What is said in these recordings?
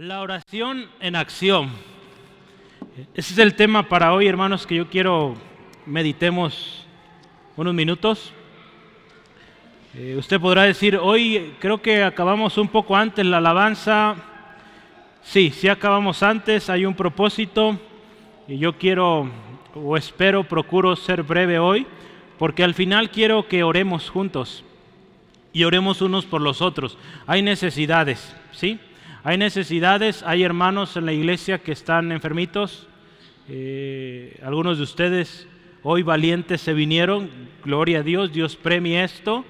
La oración en acción. Ese es el tema para hoy, hermanos, que yo quiero meditemos unos minutos. Eh, usted podrá decir, hoy creo que acabamos un poco antes la alabanza. Sí, sí acabamos antes, hay un propósito y yo quiero o espero, procuro ser breve hoy, porque al final quiero que oremos juntos y oremos unos por los otros. Hay necesidades, ¿sí? Hay necesidades, hay hermanos en la iglesia que están enfermitos. Eh, algunos de ustedes hoy valientes se vinieron. Gloria a Dios, Dios premie esto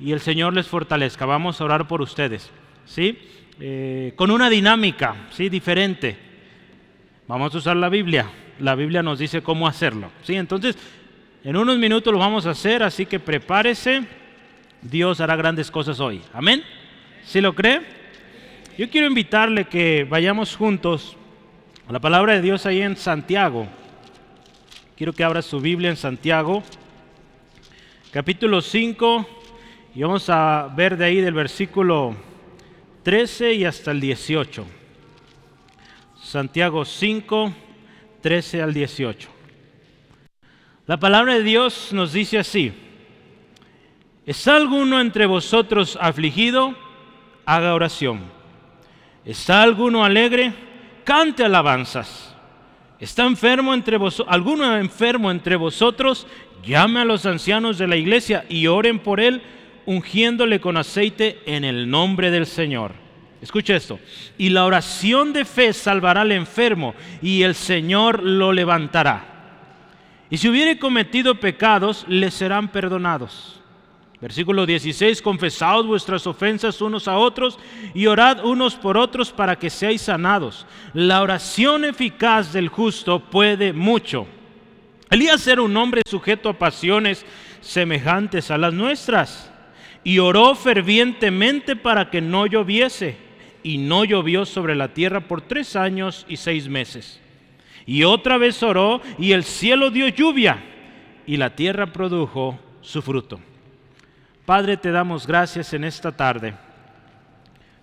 y el Señor les fortalezca. Vamos a orar por ustedes, ¿sí? Eh, con una dinámica, ¿sí? Diferente. Vamos a usar la Biblia. La Biblia nos dice cómo hacerlo, ¿sí? Entonces, en unos minutos lo vamos a hacer, así que prepárese. Dios hará grandes cosas hoy. Amén. ¿Sí lo cree? Yo quiero invitarle que vayamos juntos a la palabra de Dios ahí en Santiago. Quiero que abra su Biblia en Santiago, capítulo 5, y vamos a ver de ahí del versículo 13 y hasta el 18. Santiago 5, 13 al 18. La palabra de Dios nos dice así, ¿está alguno entre vosotros afligido? Haga oración. ¿Está alguno alegre? Cante alabanzas. ¿Está enfermo entre vosotros? ¿Alguno enfermo entre vosotros? Llame a los ancianos de la iglesia y oren por él, ungiéndole con aceite en el nombre del Señor. Escucha esto. Y la oración de fe salvará al enfermo y el Señor lo levantará. Y si hubiere cometido pecados, le serán perdonados. Versículo 16, confesaos vuestras ofensas unos a otros y orad unos por otros para que seáis sanados. La oración eficaz del justo puede mucho. Elías era un hombre sujeto a pasiones semejantes a las nuestras y oró fervientemente para que no lloviese y no llovió sobre la tierra por tres años y seis meses. Y otra vez oró y el cielo dio lluvia y la tierra produjo su fruto. Padre, te damos gracias en esta tarde.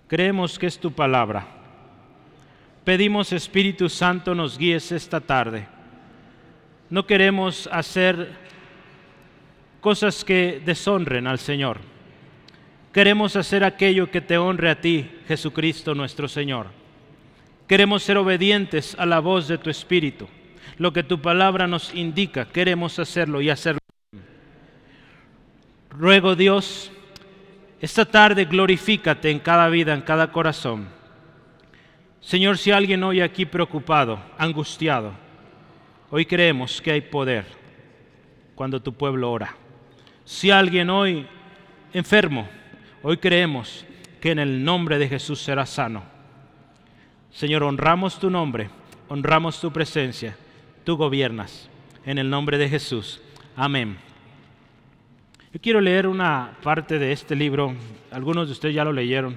Creemos que es tu palabra. Pedimos, Espíritu Santo, nos guíes esta tarde. No queremos hacer cosas que deshonren al Señor. Queremos hacer aquello que te honre a ti, Jesucristo nuestro Señor. Queremos ser obedientes a la voz de tu Espíritu. Lo que tu palabra nos indica, queremos hacerlo y hacerlo Ruego Dios, esta tarde glorifícate en cada vida, en cada corazón. Señor, si alguien hoy aquí preocupado, angustiado, hoy creemos que hay poder cuando tu pueblo ora. Si alguien hoy enfermo, hoy creemos que en el nombre de Jesús será sano. Señor, honramos tu nombre, honramos tu presencia, tú gobiernas. En el nombre de Jesús. Amén. Yo quiero leer una parte de este libro, algunos de ustedes ya lo leyeron,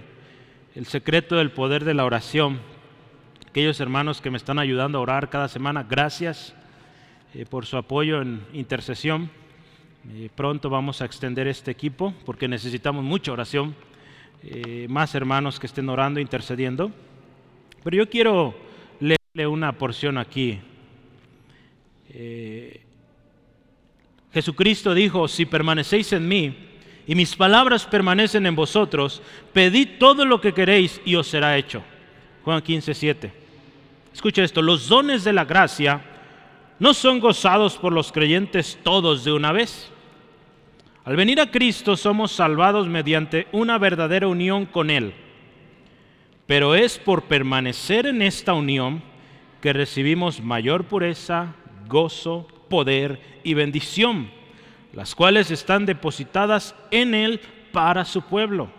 El secreto del poder de la oración. Aquellos hermanos que me están ayudando a orar cada semana, gracias eh, por su apoyo en intercesión. Eh, pronto vamos a extender este equipo porque necesitamos mucha oración, eh, más hermanos que estén orando, intercediendo. Pero yo quiero leerle una porción aquí. Jesucristo dijo, si permanecéis en mí y mis palabras permanecen en vosotros, pedid todo lo que queréis y os será hecho. Juan 15, 7. Escucha esto, los dones de la gracia no son gozados por los creyentes todos de una vez. Al venir a Cristo somos salvados mediante una verdadera unión con Él. Pero es por permanecer en esta unión que recibimos mayor pureza, gozo, poder y bendición, las cuales están depositadas en Él para su pueblo.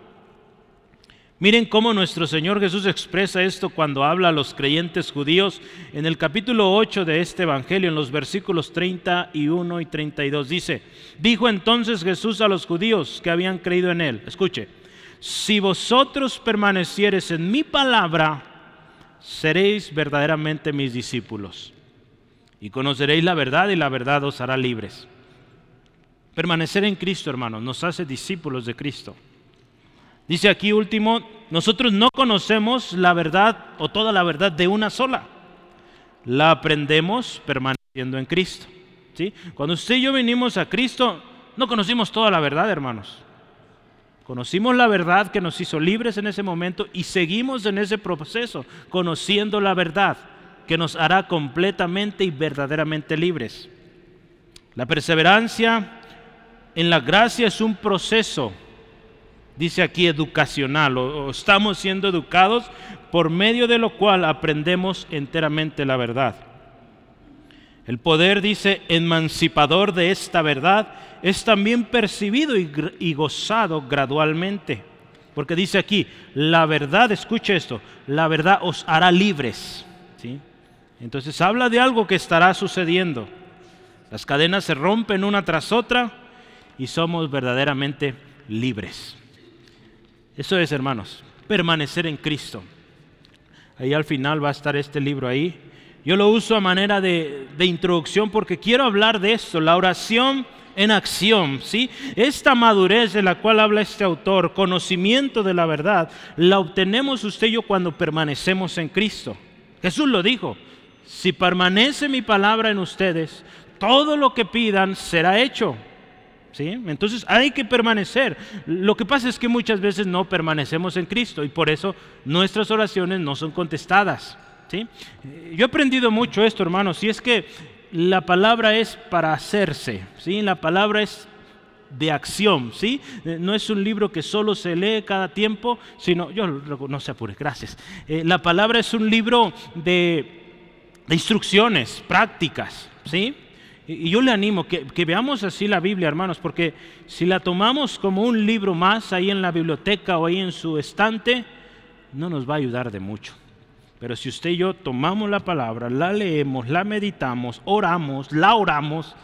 Miren cómo nuestro Señor Jesús expresa esto cuando habla a los creyentes judíos en el capítulo 8 de este Evangelio, en los versículos 31 y 32. Dice, dijo entonces Jesús a los judíos que habían creído en Él, escuche, si vosotros permaneciereis en mi palabra, seréis verdaderamente mis discípulos y conoceréis la verdad y la verdad os hará libres. Permanecer en Cristo, hermanos, nos hace discípulos de Cristo. Dice aquí último, nosotros no conocemos la verdad o toda la verdad de una sola. La aprendemos permaneciendo en Cristo. ¿sí? Cuando usted y yo venimos a Cristo, no conocimos toda la verdad, hermanos. Conocimos la verdad que nos hizo libres en ese momento y seguimos en ese proceso, conociendo la verdad que nos hará completamente y verdaderamente libres. La perseverancia en la gracia es un proceso, dice aquí, educacional, o, estamos siendo educados por medio de lo cual aprendemos enteramente la verdad. El poder, dice, emancipador de esta verdad es también percibido y, gozado gradualmente. Porque dice aquí, la verdad, escuche esto, la verdad os hará libres. ¿sí? Entonces habla de algo que estará sucediendo. Las cadenas se rompen una tras otra y somos verdaderamente libres. Eso es, hermanos, permanecer en Cristo. Ahí al final va a estar este libro ahí. Yo lo uso a manera de, introducción porque quiero hablar de esto, la oración en acción, ¿sí? Esta madurez de la cual habla este autor, conocimiento de la verdad, la obtenemos usted y yo cuando permanecemos en Cristo. Jesús lo dijo, si permanece mi palabra en ustedes, todo lo que pidan será hecho. ¿Sí? Entonces hay que permanecer. Lo que pasa es que muchas veces no permanecemos en Cristo y por eso nuestras oraciones no son contestadas. ¿sí? Yo he aprendido mucho esto, hermanos, y es que la palabra es para hacerse, ¿sí? La palabra es de acción, ¿sí? No es un libro que solo se lee cada tiempo, sino, yo no se apure, gracias. Eh, la palabra es un libro de, instrucciones, prácticas, ¿sí? Y, yo le animo que, que veamos así la Biblia, hermanos, porque si la tomamos como un libro más ahí en la biblioteca o ahí en su estante, no nos va a ayudar de mucho. Pero si usted y yo tomamos la palabra, la leemos, la meditamos, oramos, la oramos,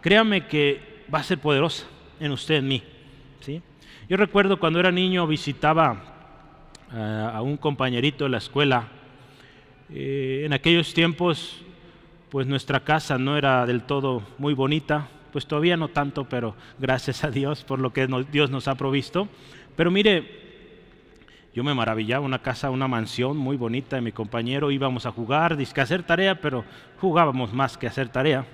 créame que va a ser poderosa en usted, en mí. ¿sí? Yo recuerdo cuando era niño visitaba eh, a un compañerito de la escuela. Eh, en aquellos tiempos, pues nuestra casa no era del todo muy bonita, pues todavía no tanto, pero gracias a Dios por lo que Dios nos ha provisto. Pero mire, yo me maravillaba, una casa, una mansión muy bonita de mi compañero, íbamos a jugar, que hacer tarea, pero jugábamos más que hacer tarea.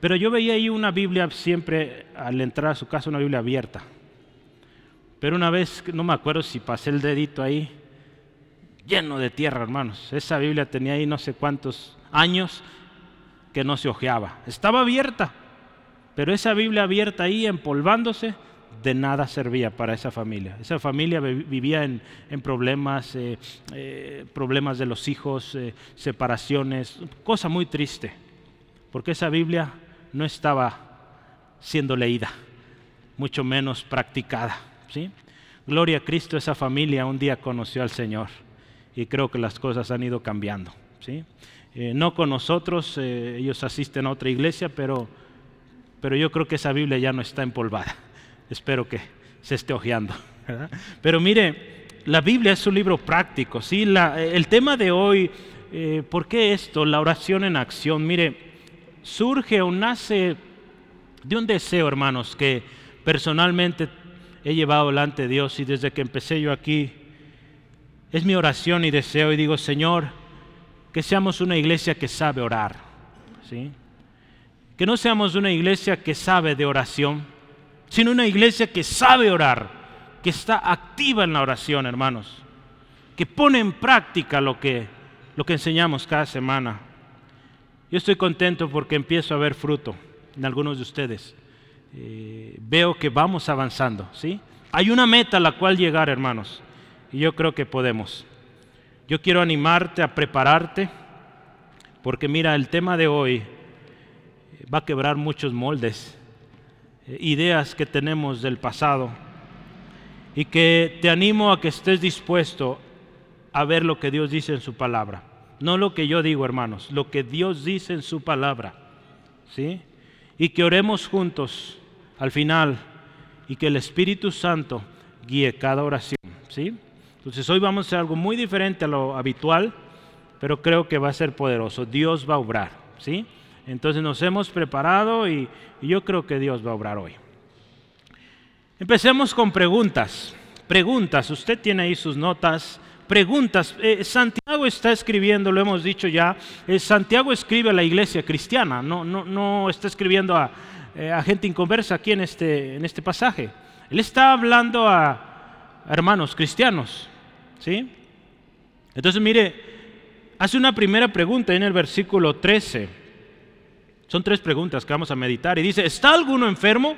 Pero yo veía ahí una Biblia siempre al entrar a su casa, una Biblia abierta. Pero una vez, no me acuerdo si pasé el dedito ahí, lleno de tierra, hermanos. Esa Biblia tenía ahí no sé cuántos años que no se ojeaba. Estaba abierta, pero esa Biblia abierta ahí, empolvándose, de nada servía para esa familia. Esa familia vivía en, problemas, eh, eh, problemas de los hijos, eh, separaciones, cosa muy triste, porque esa Biblia no estaba siendo leída, mucho menos practicada. ¿sí? Gloria a Cristo, esa familia un día conoció al Señor y creo que las cosas han ido cambiando. ¿sí? no con nosotros, ellos asisten a otra iglesia, pero, pero yo creo que esa Biblia ya no está empolvada espero que se esté ojeando. Pero mire, la Biblia es un libro práctico. ¿sí? el tema de hoy, eh, ¿por qué esto? La oración en acción. Mire, surge o nace de un deseo, hermanos, que personalmente he llevado delante de Dios y desde que empecé yo aquí, es mi oración y deseo y digo, Señor, que seamos una iglesia que sabe orar. ¿sí? Que no seamos una iglesia que sabe de oración, sino una iglesia que sabe orar, que está activa en la oración, hermanos, que pone en práctica lo que, lo que enseñamos cada semana. Yo estoy contento porque empiezo a ver fruto en algunos de ustedes. Eh, veo que vamos avanzando, ¿sí? Hay una meta a la cual llegar, hermanos, y yo creo que podemos. Yo quiero animarte a prepararte, porque mira, el tema de hoy va a quebrar muchos moldes eh, ideas que tenemos del pasado y que te animo a que estés dispuesto a ver lo que Dios dice en su palabra. No lo que yo digo, hermanos, lo que Dios dice en su palabra. ¿Sí? Y que oremos juntos al final y que el Espíritu Santo guíe cada oración. ¿Sí? Entonces hoy vamos a hacer algo muy diferente a lo habitual, pero creo que va a ser poderoso. Dios va a obrar. ¿Sí? Entonces nos hemos preparado y, yo creo que Dios va a obrar hoy. Empecemos con preguntas. preguntas. Usted tiene ahí sus notas, preguntas. Eh, Santiago está escribiendo, lo hemos dicho ya, eh, Santiago escribe a la iglesia cristiana, no, no, no está escribiendo a, eh, a, gente inconversa aquí en este, en este pasaje. Él está hablando a hermanos cristianos, ¿sí? Entonces mire, hace una primera pregunta en el versículo 13. Son tres preguntas que vamos a meditar. Y dice, ¿está alguno enfermo?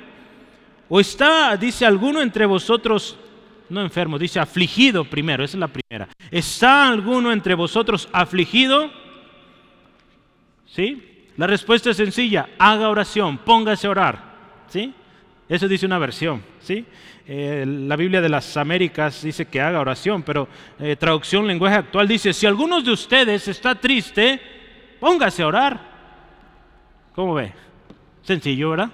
¿O está, dice alguno entre vosotros, no enfermo, dice afligido primero, esa es la primera. ¿Está alguno entre vosotros afligido? ¿Sí? La respuesta es sencilla, haga oración, póngase a orar. ¿Sí? Eso dice una versión. ¿Sí? Eh, la Biblia de las Américas dice que haga oración, pero eh, traducción lenguaje actual dice, si alguno de ustedes está triste, póngase a orar. ¿Cómo ve? Sencillo, ¿verdad?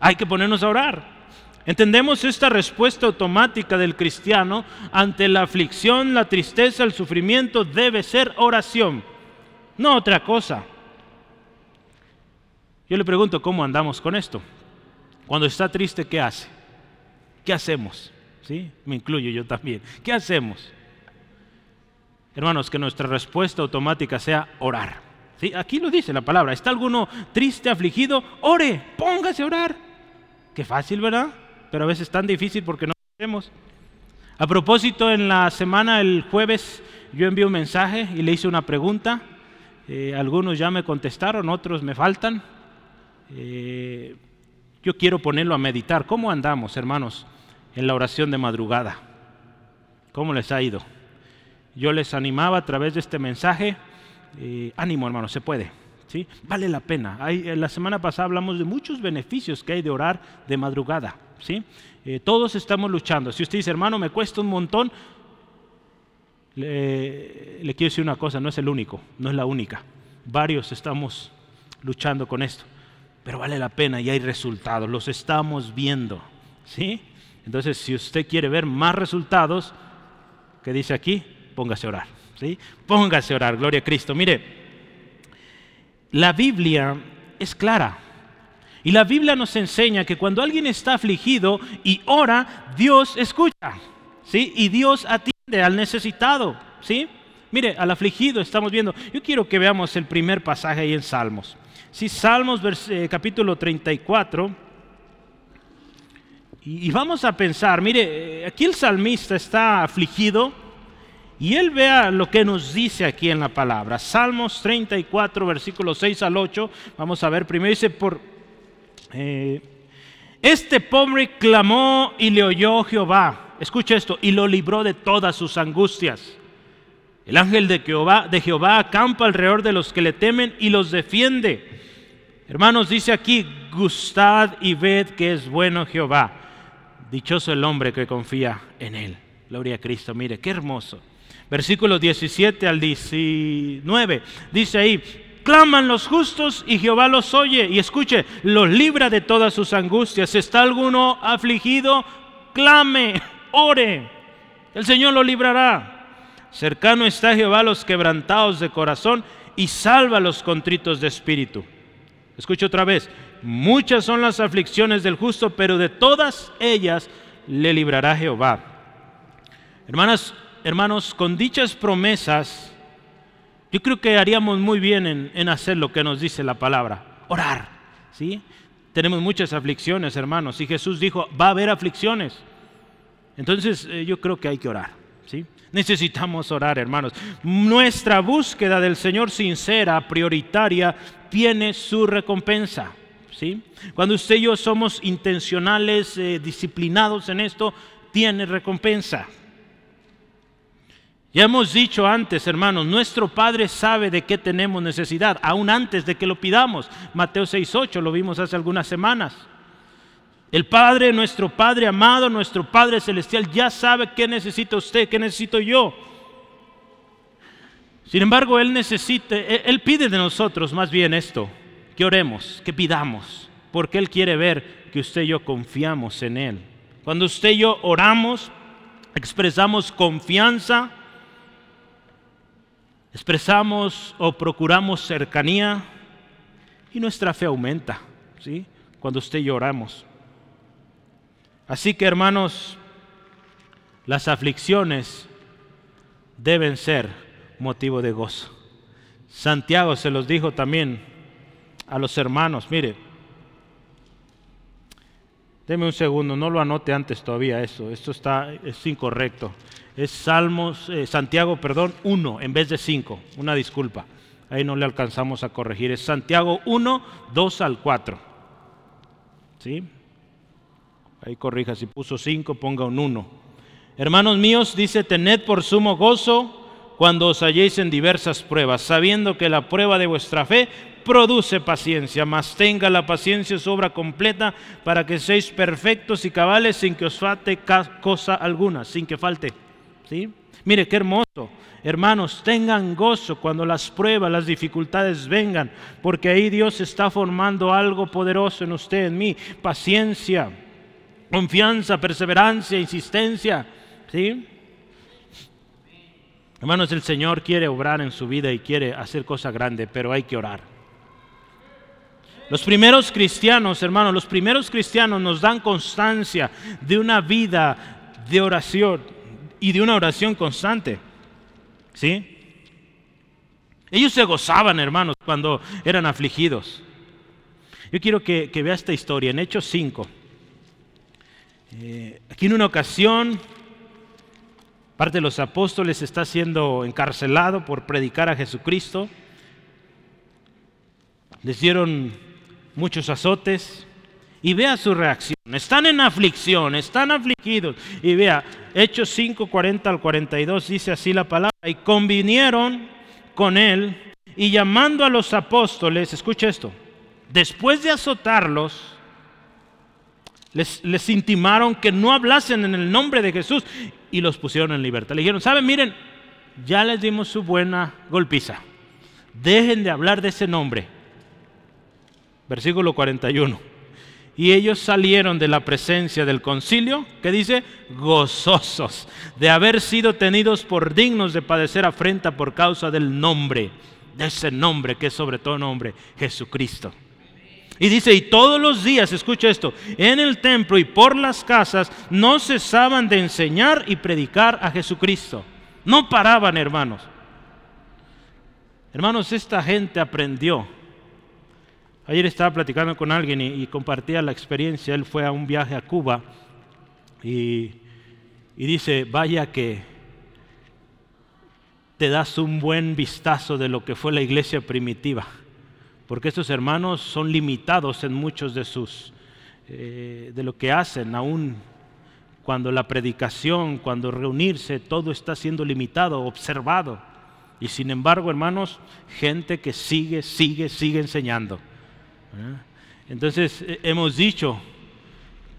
Hay que ponernos a orar. Entendemos esta respuesta automática del cristiano ante la aflicción, la tristeza, el sufrimiento, debe ser oración, no otra cosa. Yo le pregunto, ¿cómo andamos con esto? Cuando está triste, ¿qué hace? ¿Qué hacemos? ¿Sí? Me incluyo yo también. ¿Qué hacemos? Hermanos, que nuestra respuesta automática sea orar. ¿Sí? Aquí lo dice la palabra. ¿Está alguno triste, afligido? Ore, póngase a orar. Qué fácil, ¿verdad? Pero a veces tan difícil porque no hacemos. A propósito, en la semana, el jueves, yo envié un mensaje y le hice una pregunta. Eh, algunos ya me contestaron, otros me faltan. Eh, yo quiero ponerlo a meditar. ¿Cómo andamos, hermanos, en la oración de madrugada? ¿Cómo les ha ido? Yo les animaba a través de este mensaje, eh, ánimo hermanos, se puede. ¿sí? Vale la pena. Hay, la semana pasada hablamos de muchos beneficios que hay de orar de madrugada. ¿sí? Eh, todos estamos luchando. Si usted dice, hermano, me cuesta un montón, le, le quiero decir una cosa, no es el único, no es la única. Varios estamos luchando con esto pero vale la pena y hay resultados, los estamos viendo. ¿sí? Entonces, si usted quiere ver más resultados, ¿qué dice aquí? Póngase a orar. ¿sí? Póngase a orar, gloria a Cristo. Mire, la Biblia es clara. Y la Biblia nos enseña que cuando alguien está afligido y ora, Dios escucha. ¿sí? Y Dios atiende al necesitado. ¿sí? Mire, al afligido estamos viendo. Yo quiero que veamos el primer pasaje ahí en Salmos. Sí, Salmos eh, capítulo 34. Y, y, vamos a pensar, mire, eh, aquí el salmista está afligido y él vea lo que nos dice aquí en la palabra. Salmos 34, versículos 6 al 8. Vamos a ver, primero dice, por... Eh, este pobre clamó y le oyó Jehová. Escucha esto, y lo libró de todas sus angustias. El ángel de Jehová, de Jehová acampa alrededor de los que le temen y los defiende. Hermanos, dice aquí, gustad y ved que es bueno Jehová. Dichoso el hombre que confía en él. Gloria a Cristo. Mire, qué hermoso. Versículos 17 al 19. Dice ahí, claman los justos y Jehová los oye. Y escuche, los libra de todas sus angustias. ¿Está alguno afligido? Clame, ore. El Señor lo librará. Cercano está Jehová a los quebrantados de corazón y salva a los contritos de espíritu. Escucha otra vez, muchas son las aflicciones del justo, pero de todas ellas le librará Jehová. Hermanas, hermanos, con dichas promesas, yo creo que haríamos muy bien en, hacer lo que nos dice la palabra, orar. ¿sí? Tenemos muchas aflicciones, hermanos, y Jesús dijo, va a haber aflicciones. Entonces eh, yo creo que hay que orar. ¿sí? Necesitamos orar, hermanos. Nuestra búsqueda del Señor sincera, prioritaria, tiene su recompensa. ¿sí? Cuando usted y yo somos intencionales, eh, disciplinados en esto, tiene recompensa. Ya hemos dicho antes, hermanos, nuestro Padre sabe de qué tenemos necesidad, aún antes de que lo pidamos. Mateo 6.8, lo vimos hace algunas semanas. El Padre, nuestro Padre amado, nuestro Padre celestial, ya sabe qué necesita usted, qué necesito yo. Sin embargo, Él necesita, Él pide de nosotros más bien esto, que oremos, que pidamos, porque Él quiere ver que usted y yo confiamos en Él. Cuando usted y yo oramos, expresamos confianza, expresamos o procuramos cercanía y nuestra fe aumenta, ¿sí? Cuando usted y yo oramos. Así que hermanos, las aflicciones deben ser motivo de gozo. Santiago se los dijo también a los hermanos, mire, deme un segundo, no lo anote antes todavía eso, esto está, es incorrecto. Es Salmos, eh, Santiago, perdón, 1 en vez de 5, una disculpa, ahí no le alcanzamos a corregir, es Santiago 1, 2 al 4. ¿Sí? Ahí corrija, si puso 5, ponga un 1. Hermanos míos, dice, tened por sumo gozo cuando os halléis en diversas pruebas, sabiendo que la prueba de vuestra fe produce paciencia, mas tenga la paciencia su obra completa para que seáis perfectos y cabales sin que os falte cosa alguna, sin que falte. ¿Sí? Mire qué hermoso. Hermanos, tengan gozo cuando las pruebas, las dificultades vengan, porque ahí Dios está formando algo poderoso en usted, en mí. Paciencia, confianza, perseverancia, insistencia. ¿Sí? Hermanos, el Señor quiere obrar en su vida y quiere hacer cosas grandes, pero hay que orar. Los primeros cristianos, hermanos, los primeros cristianos nos dan constancia de una vida de oración y de una oración constante. ¿Sí? Ellos se gozaban, hermanos, cuando eran afligidos. Yo quiero que, vea esta historia en Hechos 5. Eh, aquí en una ocasión parte de los apóstoles está siendo encarcelado por predicar a Jesucristo. Les dieron muchos azotes y vea su reacción. Están en aflicción, están afligidos. Y vea, Hechos 5, 40 al 42 dice así la palabra. Y convinieron con él y llamando a los apóstoles, escucha esto, después de azotarlos, les, les, intimaron que no hablasen en el nombre de Jesús y los pusieron en libertad. Le dijeron, ¿saben? Miren, ya les dimos su buena golpiza. Dejen de hablar de ese nombre. Versículo 41. Y ellos salieron de la presencia del concilio, que dice, gozosos de haber sido tenidos por dignos de padecer afrenta por causa del nombre, de ese nombre que es sobre todo nombre, Jesucristo. Y dice, y todos los días, escucha esto, en el templo y por las casas no cesaban de enseñar y predicar a Jesucristo. No paraban, hermanos. Hermanos, esta gente aprendió. Ayer estaba platicando con alguien y, compartía la experiencia. Él fue a un viaje a Cuba y, y dice, vaya que te das un buen vistazo de lo que fue la iglesia primitiva porque estos hermanos son limitados en muchos de sus, eh, de lo que hacen, aún cuando la predicación, cuando reunirse, todo está siendo limitado, observado. Y sin embargo, hermanos, gente que sigue, sigue, sigue enseñando. Entonces, eh, hemos dicho,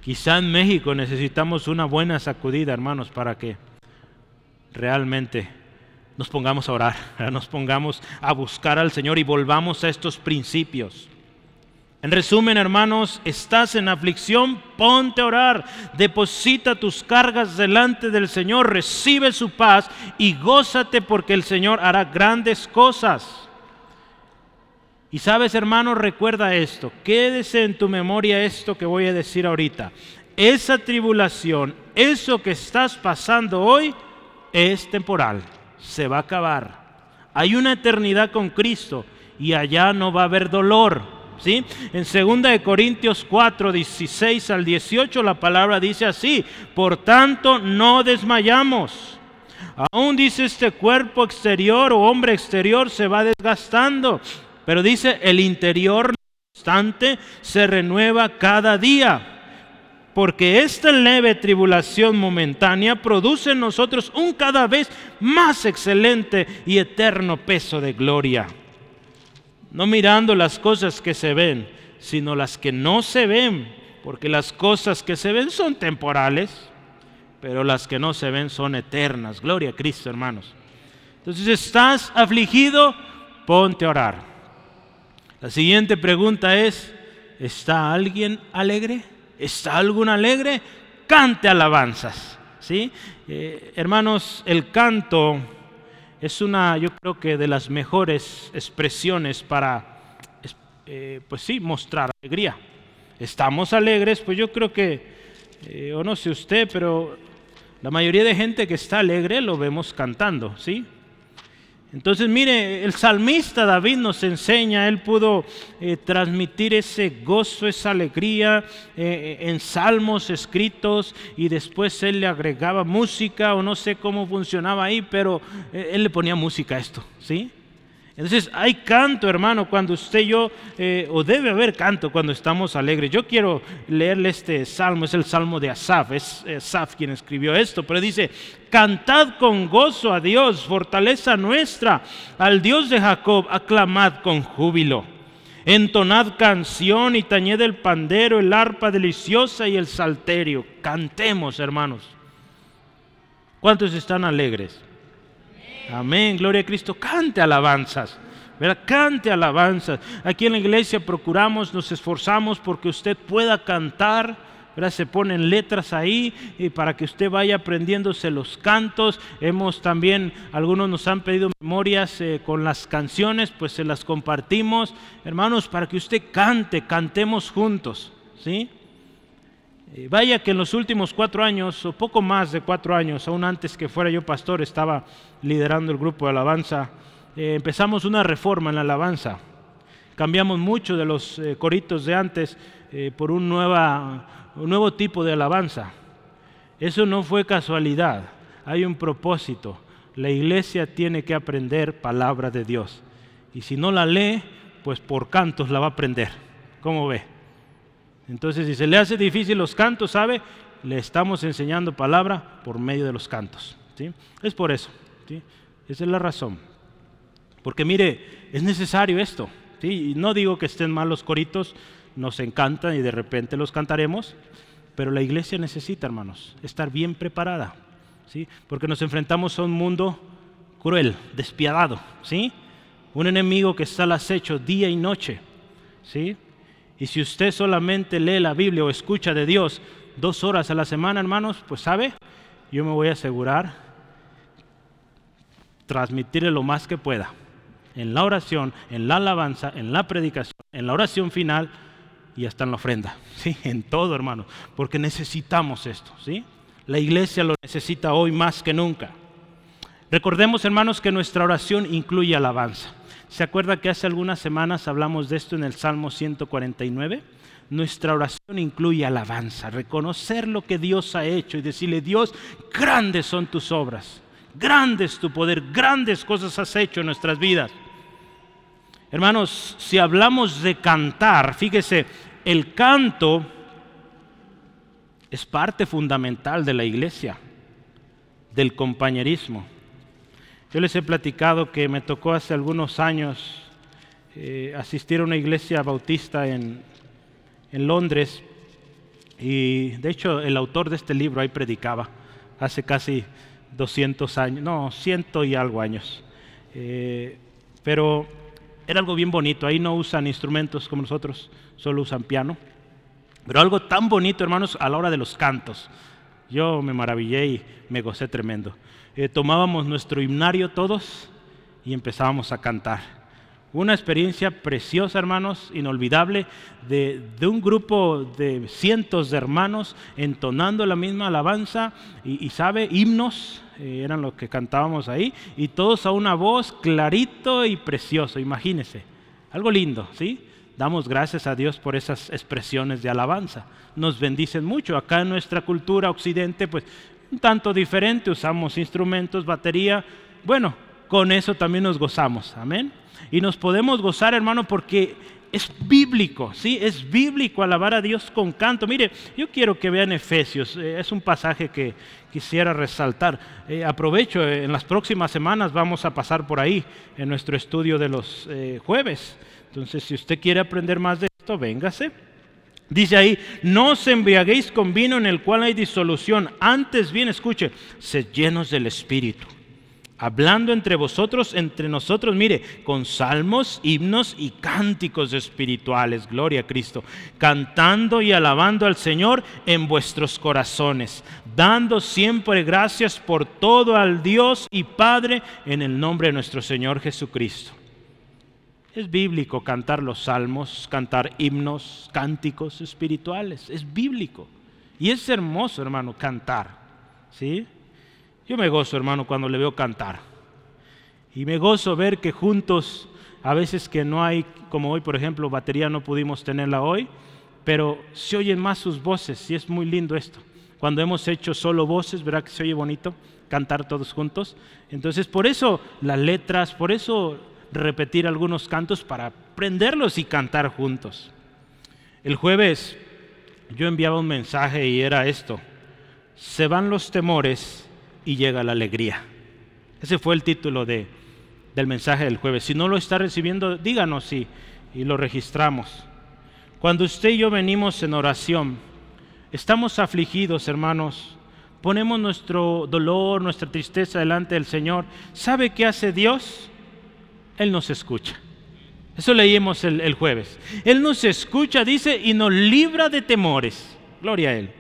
quizá en México necesitamos una buena sacudida, hermanos, para que realmente nos pongamos a orar, nos pongamos a buscar al Señor y volvamos a estos principios. En resumen, hermanos, estás en aflicción, ponte a orar, deposita tus cargas delante del Señor, recibe su paz y gózate porque el Señor hará grandes cosas. Y sabes, hermano, recuerda esto, quédese en tu memoria esto que voy a decir ahorita. Esa tribulación, eso que estás pasando hoy, es temporal se va a acabar. Hay una eternidad con Cristo y allá no va a haber dolor. ¿sí? En 2 Corintios 4, 16 al 18 la palabra dice así, por tanto no desmayamos. Aún dice este cuerpo exterior o hombre exterior se va desgastando, pero dice el interior constante se renueva cada día porque esta leve tribulación momentánea produce en nosotros un cada vez más excelente y eterno peso de gloria. No mirando las cosas que se ven, sino las que no se ven, porque las cosas que se ven son temporales, pero las que no se ven son eternas. Gloria a Cristo, hermanos. Entonces, ¿estás afligido? Ponte a orar. La siguiente pregunta es, ¿está alguien alegre? ¿Está algún alegre? Cante alabanzas. ¿sí? Eh, hermanos, el canto es una, yo creo que de las mejores expresiones para, eh, pues sí, mostrar alegría. Estamos alegres, pues yo creo que, eh, o no sé usted, pero La mayoría de gente que está alegre lo vemos cantando, ¿sí? Entonces, mire, el salmista David nos enseña, él pudo eh, transmitir ese gozo, esa alegría eh, en salmos escritos y después él le agregaba música o no sé cómo funcionaba ahí, pero eh, él le ponía música a esto, ¿sí? Entonces hay canto, hermano, cuando usted y yo, eh, o debe haber canto cuando estamos alegres. Yo quiero leerle este salmo, es el salmo de Asaf, es Asaf quien escribió esto, pero dice, cantad con gozo a Dios, fortaleza nuestra, al Dios de Jacob, aclamad con júbilo. Entonad canción y tañed el pandero, el arpa deliciosa y el salterio. Cantemos, hermanos. ¿Cuántos están alegres? Amén, gloria a Cristo. Cante alabanzas. ¿verdad? Cante alabanzas. Aquí en la iglesia procuramos, nos esforzamos porque usted pueda cantar. ¿verdad? Se ponen letras ahí y para que usted vaya aprendiéndose los cantos. Hemos también, algunos nos han pedido memorias eh, con las canciones, pues se las compartimos. Hermanos, para que usted cante, cantemos juntos. ¿Sí? Eh, vaya que en los últimos cuatro años, o poco más de cuatro años, aún antes que fuera yo pastor, estaba liderando el grupo de alabanza, eh, empezamos una reforma en la alabanza. Cambiamos mucho de los eh, coritos de antes por un, nueva, un nuevo tipo de alabanza. Eso no fue casualidad, hay un propósito. La iglesia tiene que aprender palabra de Dios. Y si no la lee, pues por cantos la va a aprender. ¿Cómo ve? Entonces, si se le hace difícil los cantos, ¿sabe? Le estamos enseñando palabra por medio de los cantos. ¿sí? Es por eso. ¿sí? Esa es la razón. Porque mire, es necesario esto. ¿sí? Y no digo que estén mal los coritos, nos encantan y de repente los cantaremos, pero la iglesia necesita, hermanos, estar bien preparada. ¿sí? Porque nos enfrentamos a un mundo cruel, despiadado. ¿sí? Un enemigo que está al acecho día y noche. ¿sí? Y si usted solamente lee la Biblia o escucha de Dios dos horas a la semana, hermanos, pues sabe, yo me voy a asegurar transmitirle lo más que pueda. En la oración, en la alabanza, en la predicación, en la oración final y hasta en la ofrenda. ¿sí? En todo, hermanos, porque necesitamos esto. ¿sí? La iglesia lo necesita hoy más que nunca. Recordemos, hermanos, que nuestra oración incluye alabanza. ¿Se acuerda que hace algunas semanas hablamos de esto en el Salmo 149? Nuestra oración incluye alabanza, reconocer lo que Dios ha hecho y decirle, Dios, grandes son tus obras, grandes tu poder, grandes cosas has hecho en nuestras vidas. Hermanos, si hablamos de cantar, fíjese, el canto es parte fundamental de la iglesia, del compañerismo. Yo les he platicado que me tocó hace algunos años eh, asistir a una iglesia bautista en, en, Londres y de hecho el autor de este libro ahí predicaba hace casi 200 años, no, ciento y algo años. Eh, pero era algo bien bonito, ahí no usan instrumentos como nosotros, solo usan piano. Pero algo tan bonito, hermanos, a la hora de los cantos. Yo me maravillé y me gocé tremendo. Eh, tomábamos nuestro himnario todos y empezábamos a cantar. Una experiencia preciosa, hermanos, inolvidable, de, un grupo de cientos de hermanos entonando la misma alabanza y, sabe, himnos, eh, eran los que cantábamos ahí, y todos a una voz clarito y precioso, imagínense. Algo lindo, ¿sí? Damos gracias a Dios por esas expresiones de alabanza. Nos bendicen mucho. Acá en nuestra cultura occidente, pues un tanto diferente, usamos instrumentos, batería. Bueno, con eso también nos gozamos, amén. Y nos podemos gozar, hermano, porque es bíblico, ¿sí? Es bíblico alabar a Dios con canto. Mire, yo quiero que vean Efesios, eh, es un pasaje que quisiera resaltar. Eh, aprovecho, eh, en las próximas semanas vamos a pasar por ahí en nuestro estudio de los jueves. Entonces, si usted quiere aprender más de esto, véngase. Dice ahí, no os embriaguéis con vino en el cual hay disolución, antes bien escuche, sed llenos del Espíritu. Hablando entre vosotros, entre nosotros, mire, con salmos, himnos y cánticos espirituales, gloria a Cristo, cantando y alabando al Señor en vuestros corazones, dando siempre gracias por todo al Dios y Padre en el nombre de nuestro Señor Jesucristo. Es bíblico cantar los salmos, cantar himnos, cánticos espirituales. Es bíblico. Y es hermoso, hermano, cantar. ¿sí? Yo me gozo, hermano, cuando le veo cantar. Y me gozo ver que juntos, a veces que no hay, como hoy, por ejemplo, batería no pudimos tenerla hoy, pero se oyen más sus voces y es muy lindo esto. Cuando hemos hecho solo voces, ¿verdad que se oye bonito? Cantar todos juntos. Entonces, por eso las letras, por eso repetir algunos cantos para aprenderlos y cantar juntos. El jueves yo enviaba un mensaje y era esto. Se van los temores y llega la alegría. Ese fue el título de, del mensaje del jueves. Si no lo está recibiendo, díganos y, y lo registramos. Cuando usted y yo venimos en oración, estamos afligidos, hermanos, ponemos nuestro dolor, nuestra tristeza delante del Señor. ¿Sabe qué hace Dios? Él nos escucha. Eso leímos el, jueves. Él nos escucha, dice, y nos libra de temores. Gloria a Él.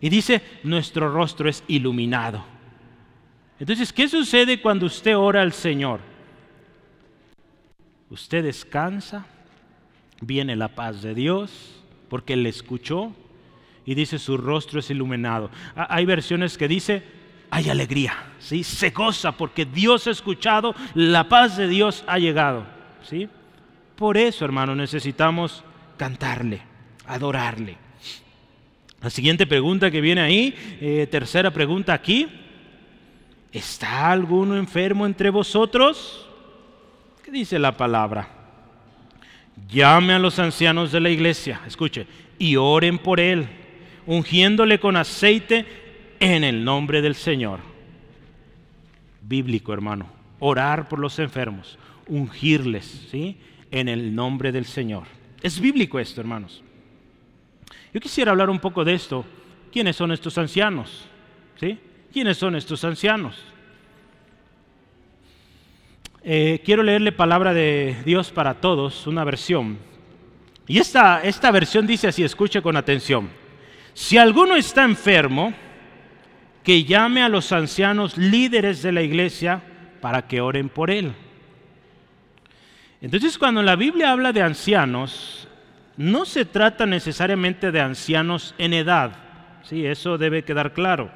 Y dice, nuestro rostro es iluminado. Entonces, ¿qué sucede cuando usted ora al Señor? Usted descansa, viene la paz de Dios, porque Él le escuchó y dice su rostro es iluminado. Hay versiones que dice, hay alegría, ¿sí? se goza porque Dios ha escuchado, la paz de Dios ha llegado. ¿sí? Por eso, hermano, necesitamos cantarle, adorarle. La siguiente pregunta que viene ahí, eh, tercera pregunta aquí, ¿está alguno enfermo entre vosotros? ¿Qué dice la palabra? llame a los ancianos de la iglesia, escuche, y oren por él, ungiéndole con aceite en el nombre del Señor. Bíblico, hermano, orar por los enfermos, ungirles, ¿sí? En el nombre del Señor. Es bíblico esto, hermanos. Yo quisiera hablar un poco de esto. ¿Quiénes son estos ancianos? ¿Sí? ¿Quiénes son estos ancianos? Eh, quiero leerle palabra de Dios para todos, una versión. Y esta, esta versión dice así, escuche con atención. Si alguno está enfermo, que llame a los ancianos líderes de la iglesia para que oren por él. Entonces cuando la Biblia habla de ancianos, no se trata necesariamente de ancianos en edad, sí, eso debe quedar claro,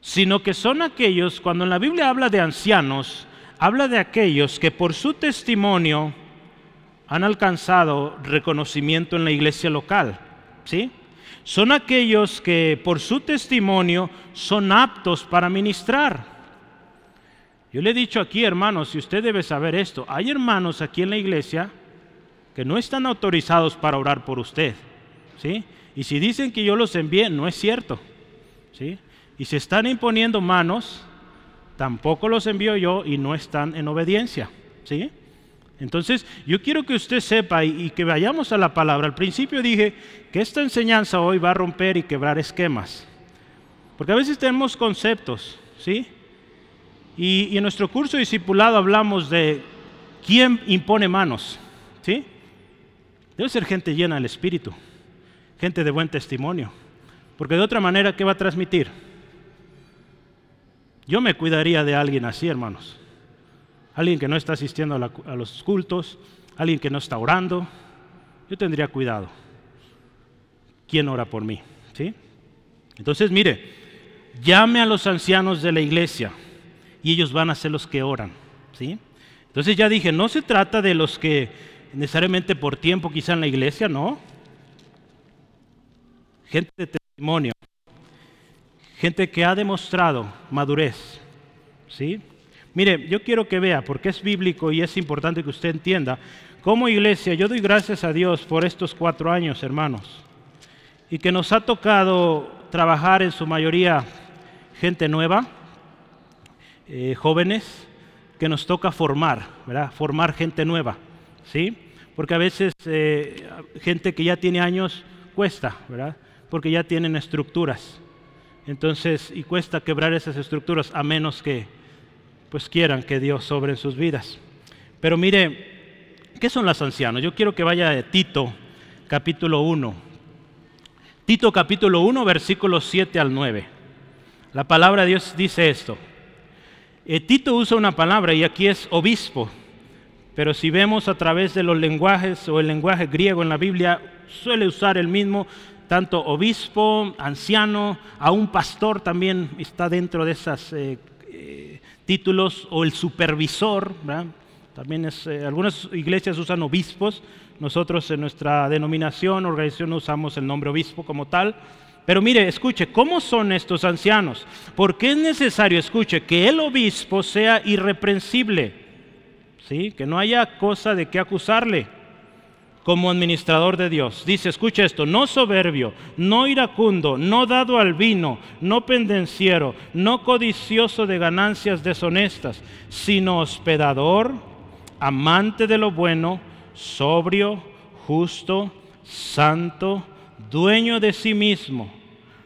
sino que son aquellos, cuando la Biblia habla de ancianos, habla de aquellos que por su testimonio han alcanzado reconocimiento en la iglesia local. ¿Sí? Son aquellos que por su testimonio son aptos para ministrar. Yo le he dicho aquí, hermanos, si usted debe saber esto, hay hermanos aquí en la iglesia que no están autorizados para orar por usted. ¿Sí? Y si dicen que yo los envié, no es cierto. ¿Sí? Y se están imponiendo manos tampoco los envío yo y no están en obediencia. ¿Sí? Entonces, yo quiero que usted sepa y, que vayamos a la palabra. Al principio dije que esta enseñanza hoy va a romper y quebrar esquemas. Porque a veces tenemos conceptos, ¿sí? Y, en nuestro curso discipulado hablamos de quién impone manos, ¿sí? Debe ser gente llena del Espíritu, gente de buen testimonio. Porque de otra manera, ¿qué va a transmitir? Yo me cuidaría de alguien así, hermanos. Alguien que no está asistiendo a, los cultos, alguien que no está orando. Yo tendría cuidado. ¿Quién ora por mí? ¿Sí? Entonces, mire, llame a los ancianos de la iglesia y ellos van a ser los que oran. ¿Sí? Entonces ya dije, no se trata de los que necesariamente por tiempo quizá en la iglesia, no. Gente de testimonio, gente que ha demostrado madurez. ¿sí? Mire, yo quiero que vea, porque es bíblico y es importante que usted entienda, como iglesia, yo doy gracias a Dios por estos cuatro años, hermanos, y que nos ha tocado trabajar en su mayoría gente nueva, eh, jóvenes, que nos toca formar, ¿verdad? Formar gente nueva, ¿sí? Porque a veces eh, gente que ya tiene años cuesta, ¿verdad? Porque ya tienen estructuras. Entonces, y cuesta quebrar esas estructuras a menos que pues quieran que Dios sobre en sus vidas. Pero mire, ¿qué son las ancianos? Yo quiero que vaya a Tito, capítulo 1. Tito capítulo 1, versículos 7 al 9. La palabra de Dios dice esto. Eh, Tito usa una palabra y aquí es obispo, pero si vemos a través de los lenguajes o el lenguaje griego en la Biblia, suele usar el mismo tanto obispo, anciano, a un pastor también está dentro de esos eh, eh, títulos, o el supervisor, también es, eh, algunas iglesias usan obispos, nosotros en nuestra denominación, organización, usamos el nombre obispo como tal. Pero mire, escuche, ¿cómo son estos ancianos? Porque es necesario, escuche, que el obispo sea irreprensible, ¿sí? que no haya cosa de qué acusarle como administrador de Dios. Dice, escucha esto, no soberbio, no iracundo, no dado al vino, no pendenciero, no codicioso de ganancias deshonestas, sino hospedador, amante de lo bueno, sobrio, justo, santo, dueño de sí mismo,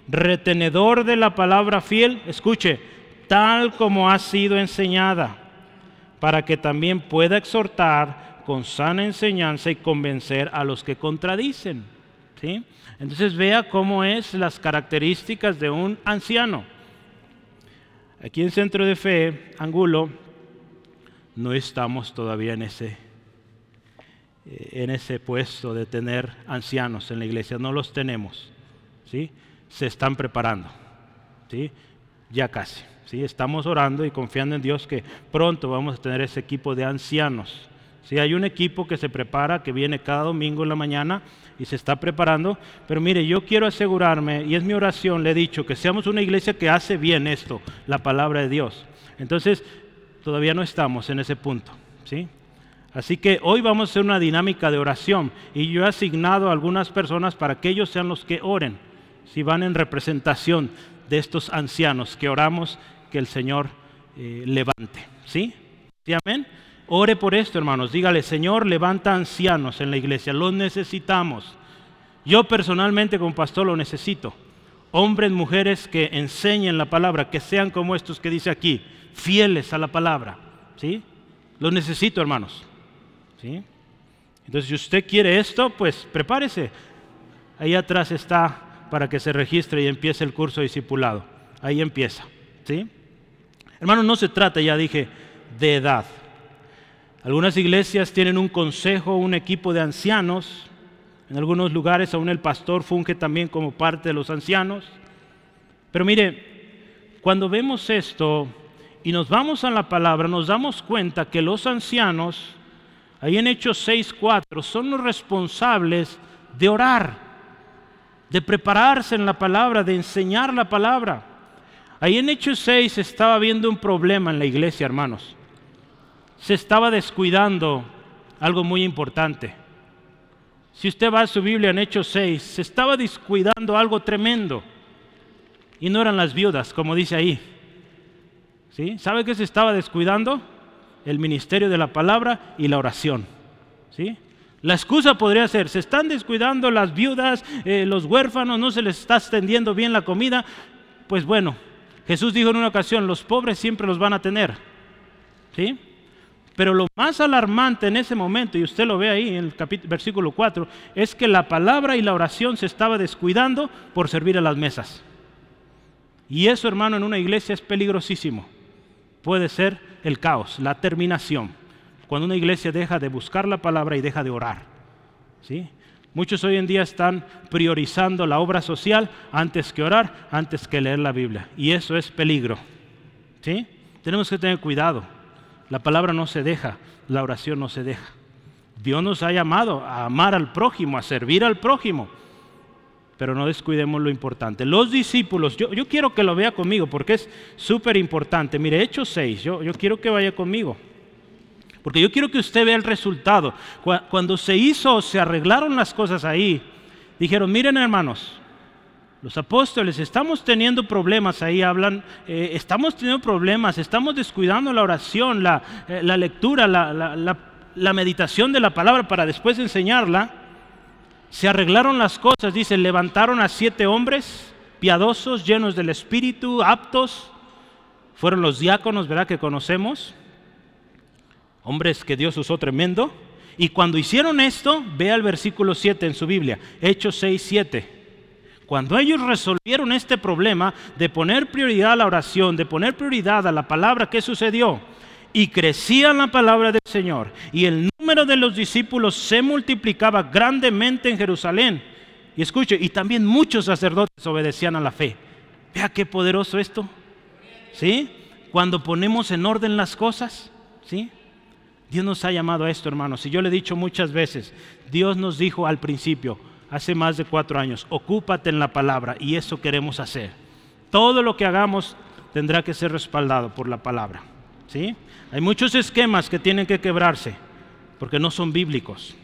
retenedor de la palabra fiel, escuche, tal como ha sido enseñada, para que también pueda exhortar con sana enseñanza y convencer a los que contradicen. ¿sí? Entonces vea cómo es las características de un anciano. Aquí en Centro de Fe, Angulo, no estamos todavía en ese, eh, en ese puesto de tener ancianos en la iglesia, no los tenemos. ¿sí? Se están preparando. ¿sí? Ya casi. ¿sí? Estamos orando y confiando en Dios que pronto vamos a tener ese equipo de ancianos Sí, hay un equipo que se prepara, que viene cada domingo en la mañana y se está preparando. Pero mire, yo quiero asegurarme, y es mi oración, le he dicho, que seamos una iglesia que hace bien esto, la palabra de Dios. Entonces, todavía no estamos en ese punto. ¿sí? Así que hoy vamos a hacer una dinámica de oración y yo he asignado a algunas personas para que ellos sean los que oren, si van en representación de estos ancianos que oramos que el Señor eh, levante. ¿Sí? ¿Sí? Amén. Ore por esto, hermanos. Dígale, Señor, levanta ancianos en la iglesia. Los necesitamos. Yo personalmente como pastor lo necesito. Hombres, mujeres que enseñen la palabra, que sean como estos que dice aquí, fieles a la palabra. ¿Sí? Los necesito, hermanos. ¿Sí? Entonces, si usted quiere esto, pues prepárese. Ahí atrás está para que se registre y empiece el curso discipulado. Ahí empieza. ¿Sí? Hermanos, no se trata, ya dije, de edad. Algunas iglesias tienen un consejo, un equipo de ancianos. En algunos lugares aún el pastor funge también como parte de los ancianos. Pero mire, cuando vemos esto y nos vamos a la palabra, nos damos cuenta que los ancianos, ahí en Hechos 6.4, son los responsables de orar, de prepararse en la palabra, de enseñar la palabra. Ahí en Hechos 6 estaba viendo un problema en la iglesia, hermanos se estaba descuidando algo muy importante. Si usted va a su Biblia en Hechos 6, se estaba descuidando algo tremendo. Y no eran las viudas, como dice ahí. ¿Sí? ¿Sabe qué se estaba descuidando? El ministerio de la palabra y la oración. ¿Sí? La excusa podría ser, se están descuidando las viudas, eh, los huérfanos, no se les está extendiendo bien la comida. Pues bueno, Jesús dijo en una ocasión, los pobres siempre los van a tener. ¿Sí? Pero lo más alarmante en ese momento, y usted lo ve ahí en el versículo 4, es que la palabra y la oración se estaba descuidando por servir a las mesas. Y eso, hermano, en una iglesia es peligrosísimo. Puede ser el caos, la terminación. Cuando una iglesia deja de buscar la palabra y deja de orar. ¿Sí? Muchos hoy en día están priorizando la obra social antes que orar, antes que leer la Biblia. Y eso es peligro. ¿Sí? Tenemos que tener cuidado. La palabra no se deja, la oración no se deja. Dios nos ha llamado a amar al prójimo, a servir al prójimo, pero no descuidemos lo importante. Los discípulos, yo, quiero que lo vea conmigo porque es súper importante. Mire, Hechos 6, yo, yo quiero que vaya conmigo. Porque yo quiero que usted vea el resultado. Cuando se hizo, se arreglaron las cosas ahí, dijeron, miren hermanos, los apóstoles, estamos teniendo problemas, ahí hablan, eh, estamos teniendo problemas, estamos descuidando la oración, la, eh, lectura, la, meditación de la palabra para después enseñarla. Se arreglaron las cosas, dice, levantaron a siete hombres piadosos, llenos del Espíritu, aptos. Fueron los diáconos, ¿verdad? Que conocemos. Hombres que Dios usó tremendo. Y cuando hicieron esto, vea el versículo 7 en su Biblia, Hechos 6, 7. Cuando ellos resolvieron este problema de poner prioridad a la oración, de poner prioridad a la palabra, ¿qué sucedió? Y crecía la palabra del Señor y el número de los discípulos se multiplicaba grandemente en Jerusalén Y escuche, y también muchos sacerdotes obedecían a la fe. Vea qué poderoso esto. ¿Sí? Cuando ponemos en orden las cosas, ¿sí? Dios nos ha llamado a esto, hermanos. Y yo le he dicho muchas veces, Dios nos dijo al principio, hace más de cuatro años, ocúpate en la palabra y eso queremos hacer. Todo lo que hagamos tendrá que ser respaldado por la palabra. ¿sí? Hay muchos esquemas que tienen que quebrarse porque no son bíblicos.